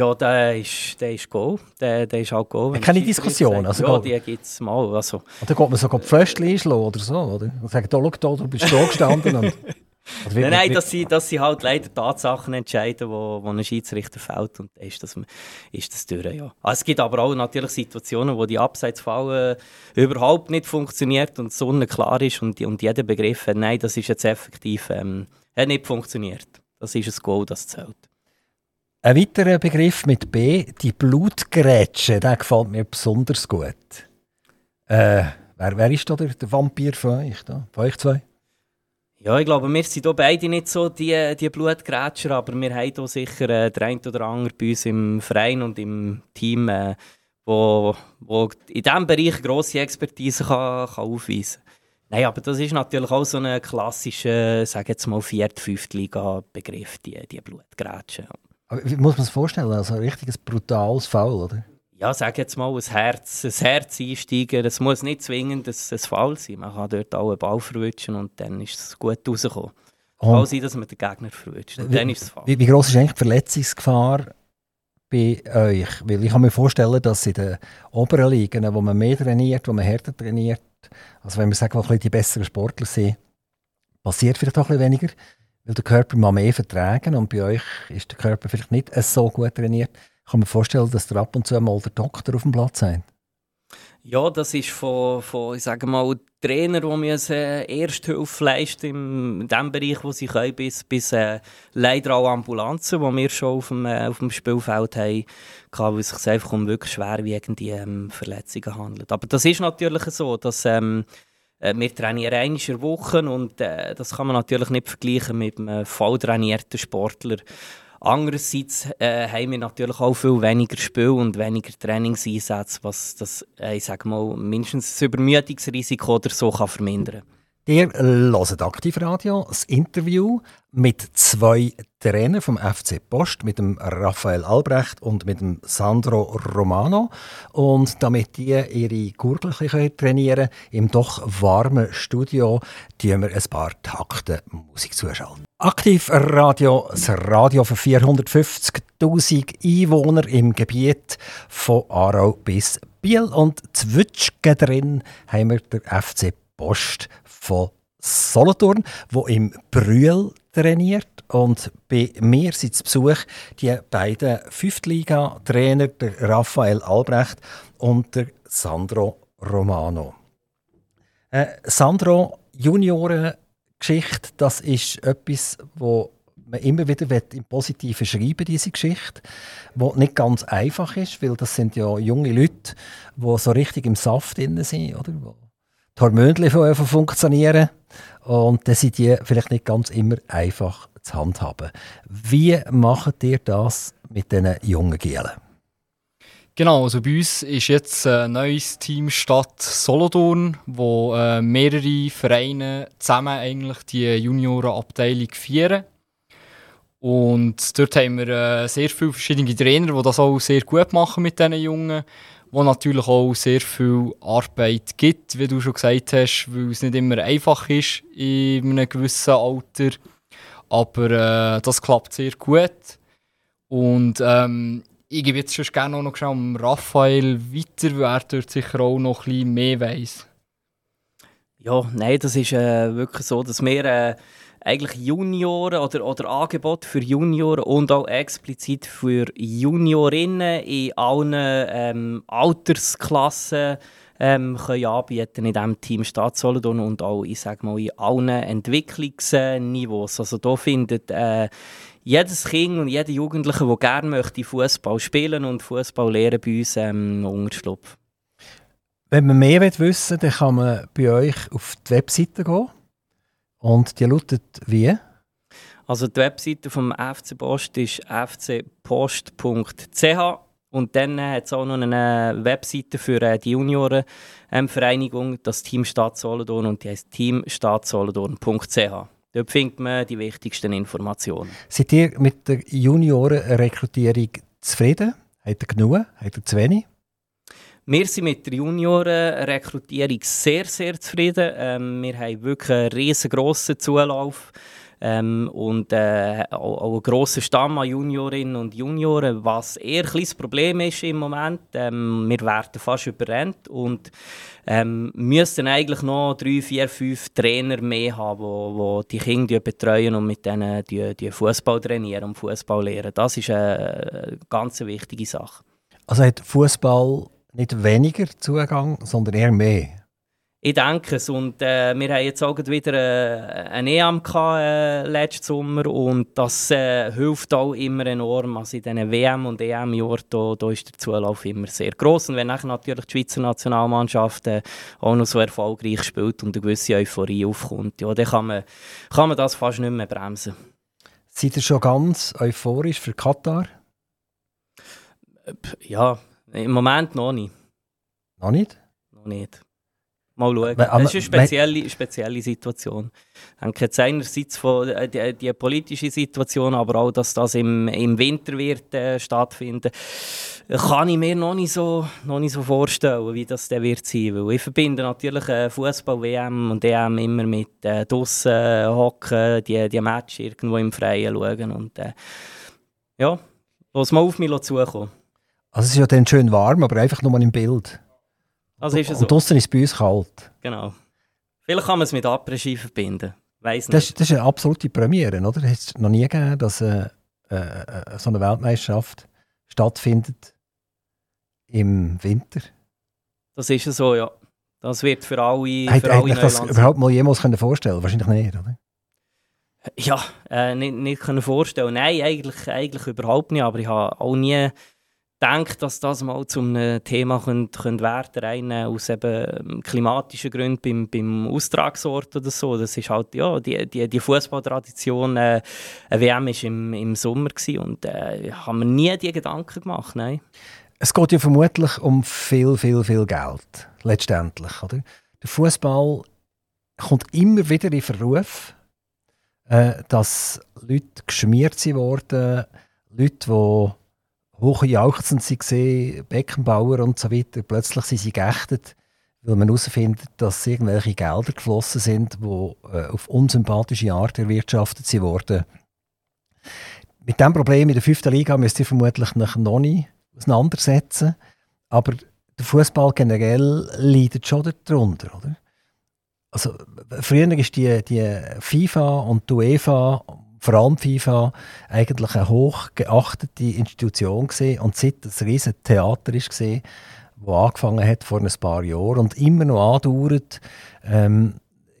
Ja, der ist, der ist Go. Der, der ist auch Go. Keine Diskussion? Also ja, die gibt es mal. Also. Und dann geht man so die Pföstchen einschlagen oder so, oder? Und sagt, da, schau, da, du bist da gestanden. und, [LAUGHS] also nein, nein, dass sie, dass sie halt leider Tatsachen entscheiden, wo, wo ein Schiedsrichter fällt und dann ist das, ist das durch, ja. Also es gibt aber auch natürlich Situationen, wo die Abseitsfall äh, überhaupt nicht funktioniert und sonnenklar ist und, und jeder Begriff hat, nein, das ist jetzt effektiv, ähm, hat nicht funktioniert. Das ist ein Goal, das zählt. Ein weiterer Begriff mit B, die Blutgrätsche, der gefällt mir besonders gut. Äh, wer, wer ist da der, der Vampir von euch? Da? Von euch zwei? Ja, ich glaube, wir sind hier beide nicht so die, die Blutgrätscher, aber wir haben hier sicher äh, der ein oder andere bei uns im Verein und im Team, äh, wo, wo in diesem Bereich grosse Expertise kann, kann aufweisen kann. Nein, aber das ist natürlich auch so ein klassischer, sage jetzt mal, vierte, fünfte Liga-Begriff, die, die Blutgrätsche. Aber wie muss man sich vorstellen? Also ein richtiges brutales Foul, oder? Ja, sag jetzt mal, ein Herz, ein Herz einsteigen. Es muss nicht zwingend ein, ein Foul sein. Man kann dort auch einen Ball verwutschen und dann ist es gut rausgekommen. Es kann sein, dass man den Gegner verwutscht. Dann ist es Foul. Wie, wie groß ist eigentlich die Verletzungsgefahr bei euch? Weil ich kann mir vorstellen, dass in den oberen Ligen, wo man mehr trainiert, wo man härter trainiert, also wenn wir sagen, wo die besseren Sportler sind, passiert vielleicht auch ein bisschen weniger weil der Körper mal mehr vertragen und bei euch ist der Körper vielleicht nicht so gut trainiert. Ich kann mir vorstellen, dass der ab und zu mal der Doktor auf dem Platz sein. Ja, das ist von, von ich sage mal, Trainer, die müssen Ersthilfe leisten in dem Bereich, wo sie können, bis, bis äh, leider auch Ambulanzen, die wir schon auf dem, äh, auf dem Spielfeld haben, weil es sich einfach um wirklich schwerwiegende ähm, Verletzungen handelt. Aber das ist natürlich so, dass ähm, äh, wir trainieren einmal in Woche und äh, das kann man natürlich nicht vergleichen mit einem voll trainierten Sportler. Andererseits äh, haben wir natürlich auch viel weniger Spiel und weniger Trainingseinsätze, was das, äh, ich sage mal, mindestens das Übermüdungsrisiko oder so kann vermindern kann. Ihr hört Aktivradio, das Interview mit zwei Trainern vom FC Post, mit dem Raphael Albrecht und mit dem Sandro Romano. Und damit die ihre Gurgel trainieren im doch warmen Studio, tun wir ein paar Takte Musik zuschalten. Aktivradio, das Radio für 450.000 Einwohner im Gebiet von Aarau bis Biel. Und zwitschgen drin haben wir den FC Post von Solothurn, wo im Brühl trainiert und bei mir sind zu Besuch die beiden Fünftliga-Trainer, der Raphael Albrecht und der Sandro Romano. Äh, Sandro, Juniorengeschichte, das ist etwas, wo man immer wieder im Positiven schreiben diese Geschichte, wo nicht ganz einfach ist, weil das sind ja junge Leute, die so richtig im Saft drin sind, oder? Die Hormone funktionieren und dann sind die vielleicht nicht ganz immer einfach zu handhaben. Wie macht ihr das mit diesen jungen Gielen? Genau, also bei uns ist jetzt ein neues Team Stadt Solothurn, wo äh, mehrere Vereine zusammen eigentlich die Juniorenabteilung führen. Und dort haben wir äh, sehr viele verschiedene Trainer, die das auch sehr gut machen mit diesen Jungen, wo natürlich auch sehr viel Arbeit gibt, wie du schon gesagt hast, weil es nicht immer einfach ist in einem gewissen Alter. Aber äh, das klappt sehr gut. Und ähm, ich gebe jetzt schon gerne auch noch um Raphael weiter, weil er dort sicher auch noch ein bisschen mehr weiss. Ja, nein, das ist äh, wirklich so, dass wir äh, eigentlich Junioren oder, oder Angebote für Junioren und auch explizit für Juniorinnen in allen ähm, Altersklassen ähm, können anbieten in diesem Team Stadtsolidon und auch ich sage mal, in allen Entwicklungsniveaus. Also da findet äh, jedes Kind und jeder Jugendliche, der gerne möchte Fußball spielen und Fußball lernen, bei uns ähm, Unterschlupf. Wenn man mehr wissen will, dann kann man bei euch auf die Webseite gehen. Und die lautet wie? Also die Webseite vom FC Post ist fcpost.ch und dann äh, hat es auch noch eine Webseite für äh, die Juniorenvereinigung, ähm, das Team Stadt Solothurn und die heißt teamstadtsolothurn.ch. Dort findet man die wichtigsten Informationen. Seid ihr mit der Juniorenrekrutierung zufrieden? Hat ihr genug? Hat ihr zu wenig? Wir sind mit der Juniorenrekrutierung sehr, sehr zufrieden. Ähm, wir haben wirklich einen riesengroßen Zulauf. Ähm, und äh, auch, einen grossen Stamm an Juniorinnen und Junioren, was eher ein kleines Problem ist im Moment. Ähm, wir werden fast überrennt und ähm, müssten eigentlich noch drei, vier, fünf Trainer mehr haben, die, die Kinder betreuen und mit denen die, die Fußball trainieren und Fußball lehren. Das ist eine ganz wichtige Sache. Also hat Fußball nicht weniger Zugang, sondern eher mehr? Ich denke es. Und äh, wir haben jetzt auch wieder äh, ein EM gehabt, äh, letzten Sommer und das äh, hilft auch immer enorm. Also in diesen WM- und EM-Jahren da, da ist der Zulauf immer sehr groß. Und wenn natürlich die Schweizer Nationalmannschaft äh, auch noch so erfolgreich spielt und eine gewisse Euphorie aufkommt, ja, dann kann man, kann man das fast nicht mehr bremsen. Seid ihr schon ganz euphorisch für Katar? Ja, im Moment noch nicht. Noch nicht? Noch nicht. Mal schauen. das ist eine spezielle, spezielle Situation. Ich denke jetzt einerseits von äh, die, die, politische Situation, aber auch, dass das im, im Winter wird äh, stattfinden, kann ich mir noch nicht so, noch nicht so vorstellen, wie das dann wird sein. Weil ich verbinde natürlich äh, Fußball, WM und EM immer mit äh, draussen äh, hocken, die, die Match irgendwo im Freien schauen und äh, ja, lass mal auf mich zukommen. Also es ist ja dann schön warm, aber einfach nur im Bild. Also ist es so. Und draußen ist es bei uns kalt. Genau. Vielleicht kann man es mit Après-Ski verbinden. Weiss nicht. Das, das, ist eine absolute Premiere, oder? Es hat noch nie gegeben, dass äh, äh, so eine Weltmeisterschaft stattfindet im Winter. Das ist so, ja. Das wird für alle. Hat für alle das überhaupt mal jemals können vorstellen? Wahrscheinlich nicht, oder? Ja, äh, nicht, nicht können vorstellen. Nein, eigentlich, eigentlich überhaupt nicht. Aber ich habe auch nie denke, dass das mal zum Thema könnte, könnte werden rein aus eben ähm, klimatischen Gründen beim, beim Austragungsort oder so. Das ist halt, ja, die, die, die Fußballtradition, äh, eine WM war im, im Sommer und äh, haben wir nie die Gedanken gemacht, nein. Es geht ja vermutlich um viel, viel, viel Geld, letztendlich, oder? Der Fußball kommt immer wieder in Verruf, äh, dass Leute geschmiert wurden, Leute, die hochjauchzend sie gesehen, Beckenbauer und so weiter. Plötzlich sind sie geächtet, weil man herausfindet, dass irgendwelche Gelder geflossen sind, die äh, auf unsympathische Art erwirtschaftet wurden. Mit diesem Problem in der fünften Liga müsst ihr vermutlich noch nicht auseinandersetzen. Aber der Fußball generell leidet schon darunter, oder? Also, früher ist die, die FIFA und die UEFA vor allem FIFA eigentlich eine hochgeachtete Institution gesehen und seit das riesen Theater ist gesehen, wo angefangen hat vor ein paar Jahren und immer noch andauert, ähm,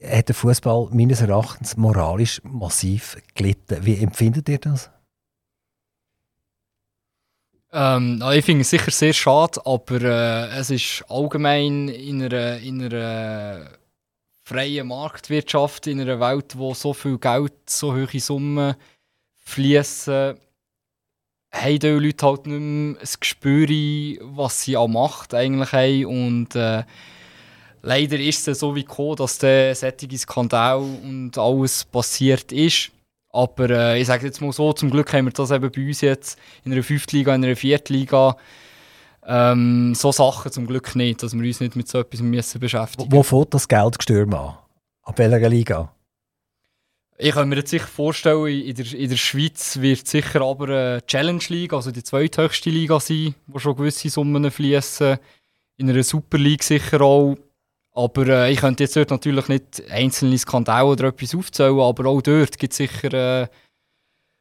hat der Fußball meines Erachtens moralisch massiv gelitten. Wie empfindet ihr das? Ähm, ich finde es sicher sehr schade, aber äh, es ist allgemein in einer, in einer freien Marktwirtschaft, in einer Welt, wo so viel Geld, so hohe Summen fließen, haben die Leute halt nicht mehr ein Gespür, was sie an Macht eigentlich haben. Und äh, leider ist es so wie gekommen, dass der sättige Skandal und alles passiert ist. Aber äh, ich sage jetzt mal so, zum Glück haben wir das eben bei uns jetzt in einer Fünftliga, in einer Viertliga. Ähm, so Sachen zum Glück nicht, dass wir uns nicht mit so etwas müssen beschäftigen Wo, wo fängt das Geldgestürm an? Ab welcher Liga? Ich kann mir jetzt sicher vorstellen, in der, in der Schweiz wird sicher aber eine Challenge League, also die zweithöchste Liga sein, wo schon gewisse Summen fließen. In einer Super League sicher auch. Aber äh, ich könnte jetzt dort natürlich nicht einzelne Skandale oder etwas aufzählen, aber auch dort gibt es sicher äh,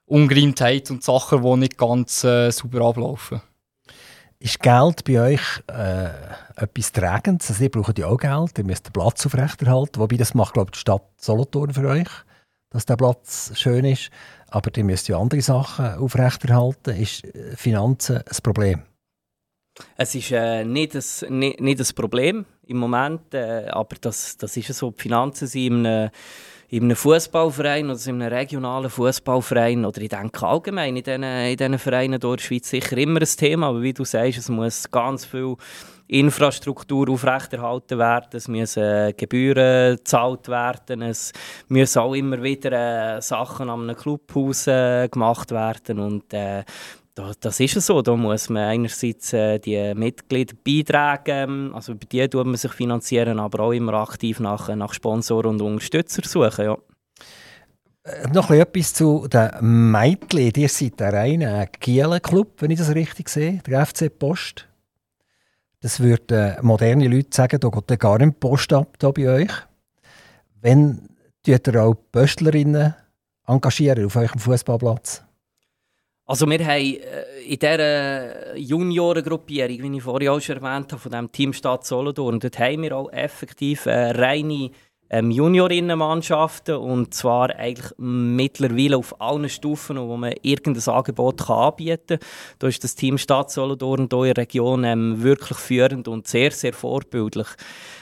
Ungereimtheit und Sachen, die nicht ganz äh, sauber ablaufen. Ist Geld bei euch äh, etwas Trägendes? Also ihr braucht ja auch Geld, ihr müsst den Platz aufrechterhalten, wobei das macht glaube ich die Stadt Solothurn für euch, dass der Platz schön ist. Aber ihr müsst ja andere Sachen aufrechterhalten. Ist äh, Finanzen ein Problem? Es ist äh, nicht, ein, nicht, nicht ein Problem im Moment, äh, aber das, das ist so. Die Finanzen sind in einem, in einem Fußballverein oder in einem regionalen Fußballverein oder ich denke allgemein in diesen, in diesen Vereinen in der Schweiz sicher immer ein Thema. Aber wie du sagst, es muss ganz viel Infrastruktur aufrechterhalten werden, es müssen äh, Gebühren gezahlt werden, es müssen auch immer wieder äh, Sachen einem Clubhaus äh, gemacht werden und äh, das ist so. Da muss man einerseits äh, die Mitgliederbeiträge, ähm, also über die tut man sich finanzieren, aber auch immer aktiv nach, nach Sponsoren und Unterstützern suchen. Ja. Äh, noch etwas zu den Mädchen. Ihr seid der reine Kielen-Club, wenn ich das richtig sehe, der FC Post. Das würden äh, moderne Leute sagen, da geht gar nicht Post ab da bei euch. Wenn tut ihr auch Pöstlerinnen engagieren auf eurem Fußballplatz? Also wir haben äh, in dieser Juniorengruppierung, wie ich vorhin auch schon erwähnt habe, von dem Team Stadt Solothurn, dort haben wir auch effektiv äh, reine ähm, Juniorinnenmannschaften und zwar eigentlich mittlerweile auf allen Stufen, wo man irgendein Angebot kann anbieten kann. Da ist das Team Stadt Solothurn hier in der Region ähm, wirklich führend und sehr, sehr vorbildlich.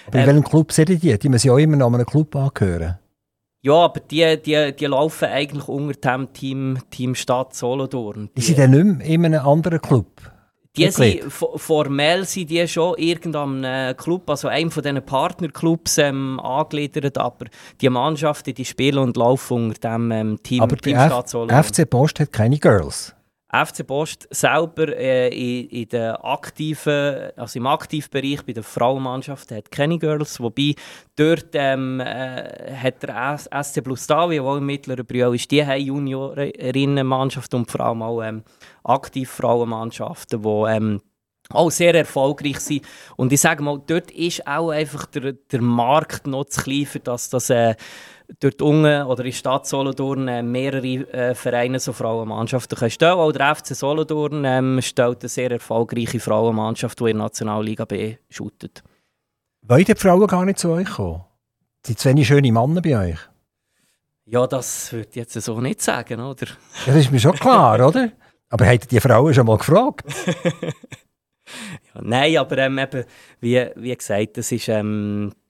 Aber in ähm, welchem Club sind die? Die müssen ja auch immer noch einem Club angehören. Ja, aber die, die, die laufen eigentlich unter dem Team, Team Stadt Solothurn. Die sind dann nicht mehr in einem anderen Club? Die sind, formell sind die schon irgendeinem Club, also einem von diesen Partnerclubs ähm, angegliedert, aber die Mannschaften, die spielen und laufen unter dem ähm, Team, aber Team Stadt Solothurn. FC Post hat keine Girls? FC Post selber äh, in, in der aktiven, also im Aktivbereich bei der Frauenmannschaft hat keine Girls, wobei dort ähm, äh, hat der SC Blustavia, der im mittleren Brühl ist, die haben Juniorinnenmannschaft und vor allem auch ähm, aktiv Frauenmannschaften, die ähm, auch sehr erfolgreich sind. Und ich sage mal, dort ist auch einfach der, der Markt noch zu klein, dass das äh, dort unten oder in der Stadt Solothurn äh, mehrere äh, Vereine so Frauenmannschaften können stellen. Auch der FC Solothurn ähm, stellt eine sehr erfolgreiche Frauenmannschaft, die in der Nationalliga B shootet. Wollen die Frauen gar nicht zu euch kommen? Sind zu wenig schöne Männer bei euch? Ja, das würde ich jetzt so nicht sagen, oder? Ja, das ist mir schon klar, oder? Aber habt die Frauen schon mal gefragt? [LAUGHS] ja, nein, aber ähm, eben, wie, wie gesagt, das ist... Ähm, äh,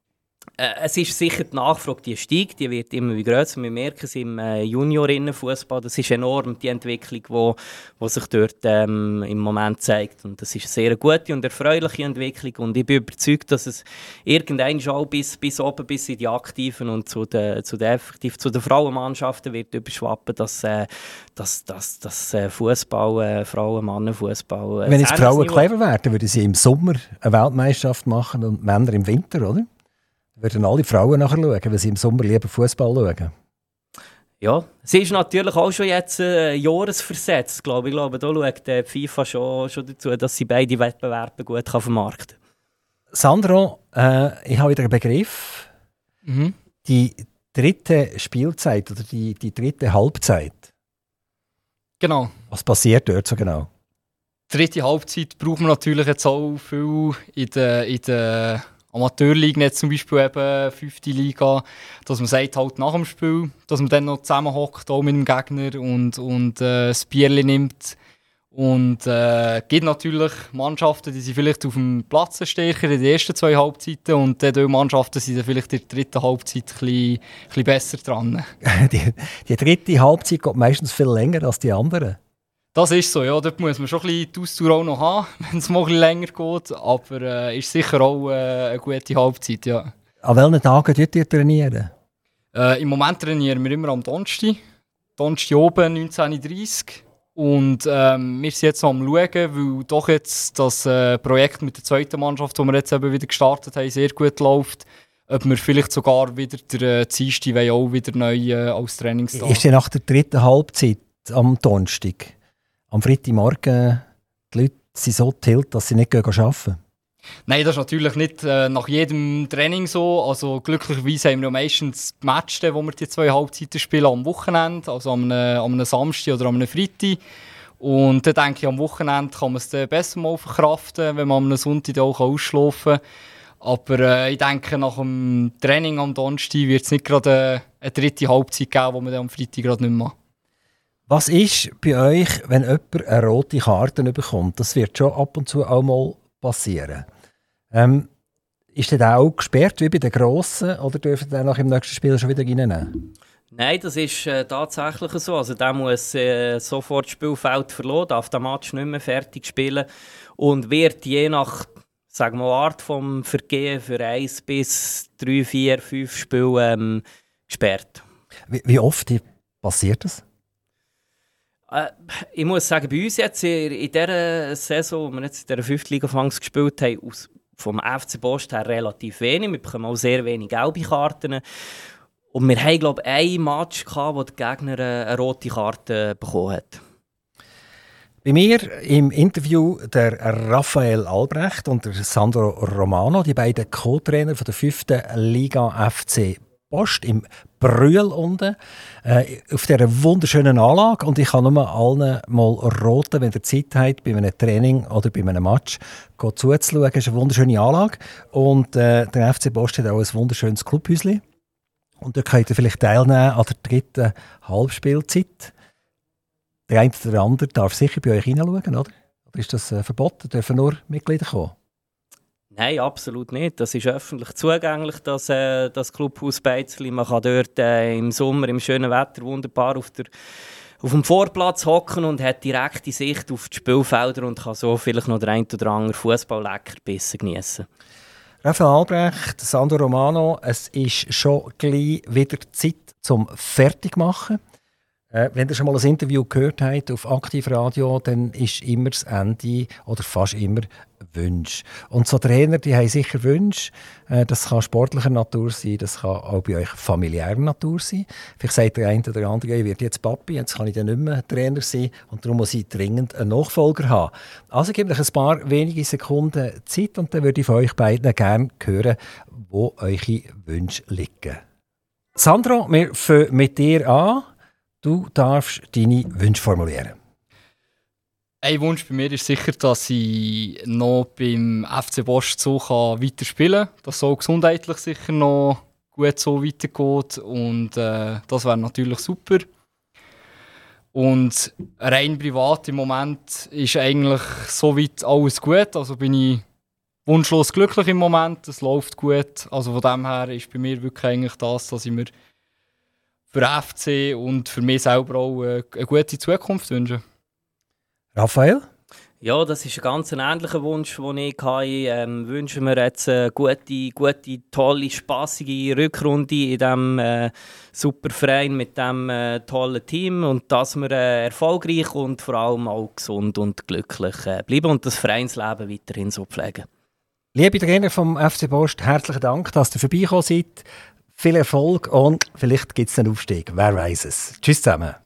es ist sicher die Nachfrage, die steigt, die wird immer größer. Wir merken es im äh, Juniorinnenfußball, das ist enorm, die Entwicklung, die wo, wo sich dort ähm, im Moment zeigt. Und das ist eine sehr gute und erfreuliche Entwicklung. Und ich bin überzeugt, dass es irgendein auch bis, bis oben, bis in die Aktiven und zu den, zu den, effektiv, zu den Frauenmannschaften wird überschwappen, dass, äh, dass, dass, dass äh, Fußball, äh, Frauen, Männer, Fußball. Äh, Wenn jetzt Frauen clever wären, würden sie im Sommer eine Weltmeisterschaft machen und Männer im Winter, oder? Würden alle Frauen nachher schauen, weil sie im Sommer lieber Fußball schauen? Ja, sie ist natürlich auch schon jetzt äh, jahresversetzt, glaube ich. glaube, da schaut äh, FIFA schon, schon dazu, dass sie beide Wettbewerbe gut kann vermarkten kann. Sandro, äh, ich habe wieder einen Begriff. Mhm. Die dritte Spielzeit oder die, die dritte Halbzeit. Genau. Was passiert dort so genau? Die dritte Halbzeit braucht man natürlich jetzt auch viel in der, in der Amateurliga, jetzt zum Beispiel eben fünfte Liga, dass man sagt halt nach dem Spiel, dass man dann noch zusammenhockt auch mit dem Gegner und, und äh, das Bierli nimmt. Und äh, gibt natürlich Mannschaften, die sind vielleicht auf dem Platz stärker in den ersten zwei Halbzeiten und die Mannschaften sind dann vielleicht in der dritten Halbzeit ein bisschen, ein bisschen besser dran. [LAUGHS] die, die dritte Halbzeit geht meistens viel länger als die anderen. Das ist so, ja. Dort muss man schon ein bisschen die Ausdauer auch noch haben, [LAUGHS] wenn es mal ein bisschen länger geht. Aber äh, ist sicher auch äh, eine gute Halbzeit, ja. An welchen Tagen trainiert ihr trainieren? Äh, Im Moment trainieren wir immer am Donnerstag. Donnerstag oben, 19.30 Und ähm, wir sind jetzt am Schauen, weil doch jetzt das äh, Projekt mit der zweiten Mannschaft, das wir jetzt eben wieder gestartet haben, sehr gut läuft. Ob wir vielleicht sogar wieder der äh, Dienstag auch wieder neu äh, als Trainingstag. Ist ja nach der dritten Halbzeit am Donnerstag? Am Freitagmorgen die Leute sind so tilt, dass sie nicht arbeiten Nein, das ist natürlich nicht äh, nach jedem Training so. Also glücklicherweise haben wir ja meistens die Matches, wo wir die zwei Halbzeiten spielen, am Wochenende, also am, einem Samstag oder am Freitag. Und dann denke ich, am Wochenende kann man es besser mal verkraften, wenn man am Sonntag auch ausschlafen kann. Aber äh, ich denke, nach dem Training am Donnerstag wird es nicht gerade eine dritte Halbzeit geben, die man dann am Freitag gerade nicht mehr macht. Was ist bei euch, wenn jemand eine rote Karte bekommt? Das wird schon ab und zu auch mal passieren. Ähm, ist der auch gesperrt wie bei den Grossen oder dürfen dann nach im nächsten Spiel schon wieder reinnehmen? Nein, das ist äh, tatsächlich so. Also der muss äh, sofort das Spielfeld verloren, darf den Match nicht mehr fertig spielen und wird je nach sagen wir, Art vom Vergehen für eins bis drei, vier, fünf Spiele ähm, gesperrt. Wie, wie oft passiert das? Äh, ich muss sagen, bei uns jetzt in, in dieser Saison, wo wir jetzt in dieser 5. Liga gespielt haben, aus, vom FC Post her relativ wenig. Wir bekommen auch sehr wenig gelbe Karten. Und wir haben, glaube ich, ein Match gehabt, wo der Gegner eine rote Karte bekommen hat. Bei mir im Interview der Raphael Albrecht und der Sandro Romano, die beiden Co-Trainer der 5. Liga FC Post im Brühl unten, äh, auf dieser wunderschönen Anlage. Und ich kann nur allen mal roten, wenn ihr Zeit habt, bei einem Training oder bei einem Match zuzuschauen. Es ist eine wunderschöne Anlage. Und äh, der FC Post hat auch ein wunderschönes Clubhäuschen. Und da könnt ihr vielleicht teilnehmen an der dritten Halbspielzeit. Der eine oder der andere darf sicher bei euch hineinschauen, oder? Oder ist das äh, verboten? Dürfen nur Mitglieder kommen? Nein, absolut nicht. Das ist öffentlich zugänglich, das, äh, das Clubhaus Beizli. Man kann dort äh, im Sommer, im schönen Wetter, wunderbar auf, der, auf dem Vorplatz hocken und hat direkte Sicht auf die Spielfelder und kann so vielleicht noch der ein oder andere Fußball-Leckerbissen genießen. Raphael Albrecht, Sandro Romano, es ist schon gleich wieder Zeit zum Fertigmachen. Äh, wenn ihr schon mal ein Interview gehört habt auf Aktivradio, dann ist immer das Ende oder fast immer Wünsche. Und so Trainer, die haben sicher Wünsche. Äh, das kann sportlicher Natur sein, das kann auch bei euch familiärer Natur sein. Vielleicht sagt der eine oder andere, ich werde jetzt Papi, jetzt kann ich dann nicht mehr Trainer sein und darum muss ich dringend einen Nachfolger haben. Also gebe ich ein paar wenige Sekunden Zeit und dann würde ich von euch beiden gerne hören, wo eure Wünsche liegen. Sandro, wir fangen mit dir an. Du darfst deine Wünsche formulieren. Ein Wunsch bei mir ist sicher, dass ich noch beim FC Bosch so weiterspielen kann. Dass es auch gesundheitlich sicher noch gut so weitergeht. Und äh, das wäre natürlich super. Und rein privat im Moment ist eigentlich soweit alles gut. Also bin ich wunschlos glücklich im Moment. Es läuft gut. Also von dem her ist bei mir wirklich eigentlich das, dass ich mir für den FC und für mich selber auch eine gute Zukunft wünsche. Raphael? Ja, das ist ein ganz ähnlicher Wunsch, den ich hatte. Ähm, wünschen wir jetzt eine gute, gute tolle, spaßige Rückrunde in diesem äh, super Verein mit diesem äh, tollen Team und dass wir äh, erfolgreich und vor allem auch gesund und glücklich äh, bleiben und das Vereinsleben weiterhin so pflegen. Liebe Trainer vom FC Post, herzlichen Dank, dass ihr vorbeigekommen seid. Viel Erfolg und vielleicht gibt es einen Aufstieg. Wer weiß es. Tschüss zusammen.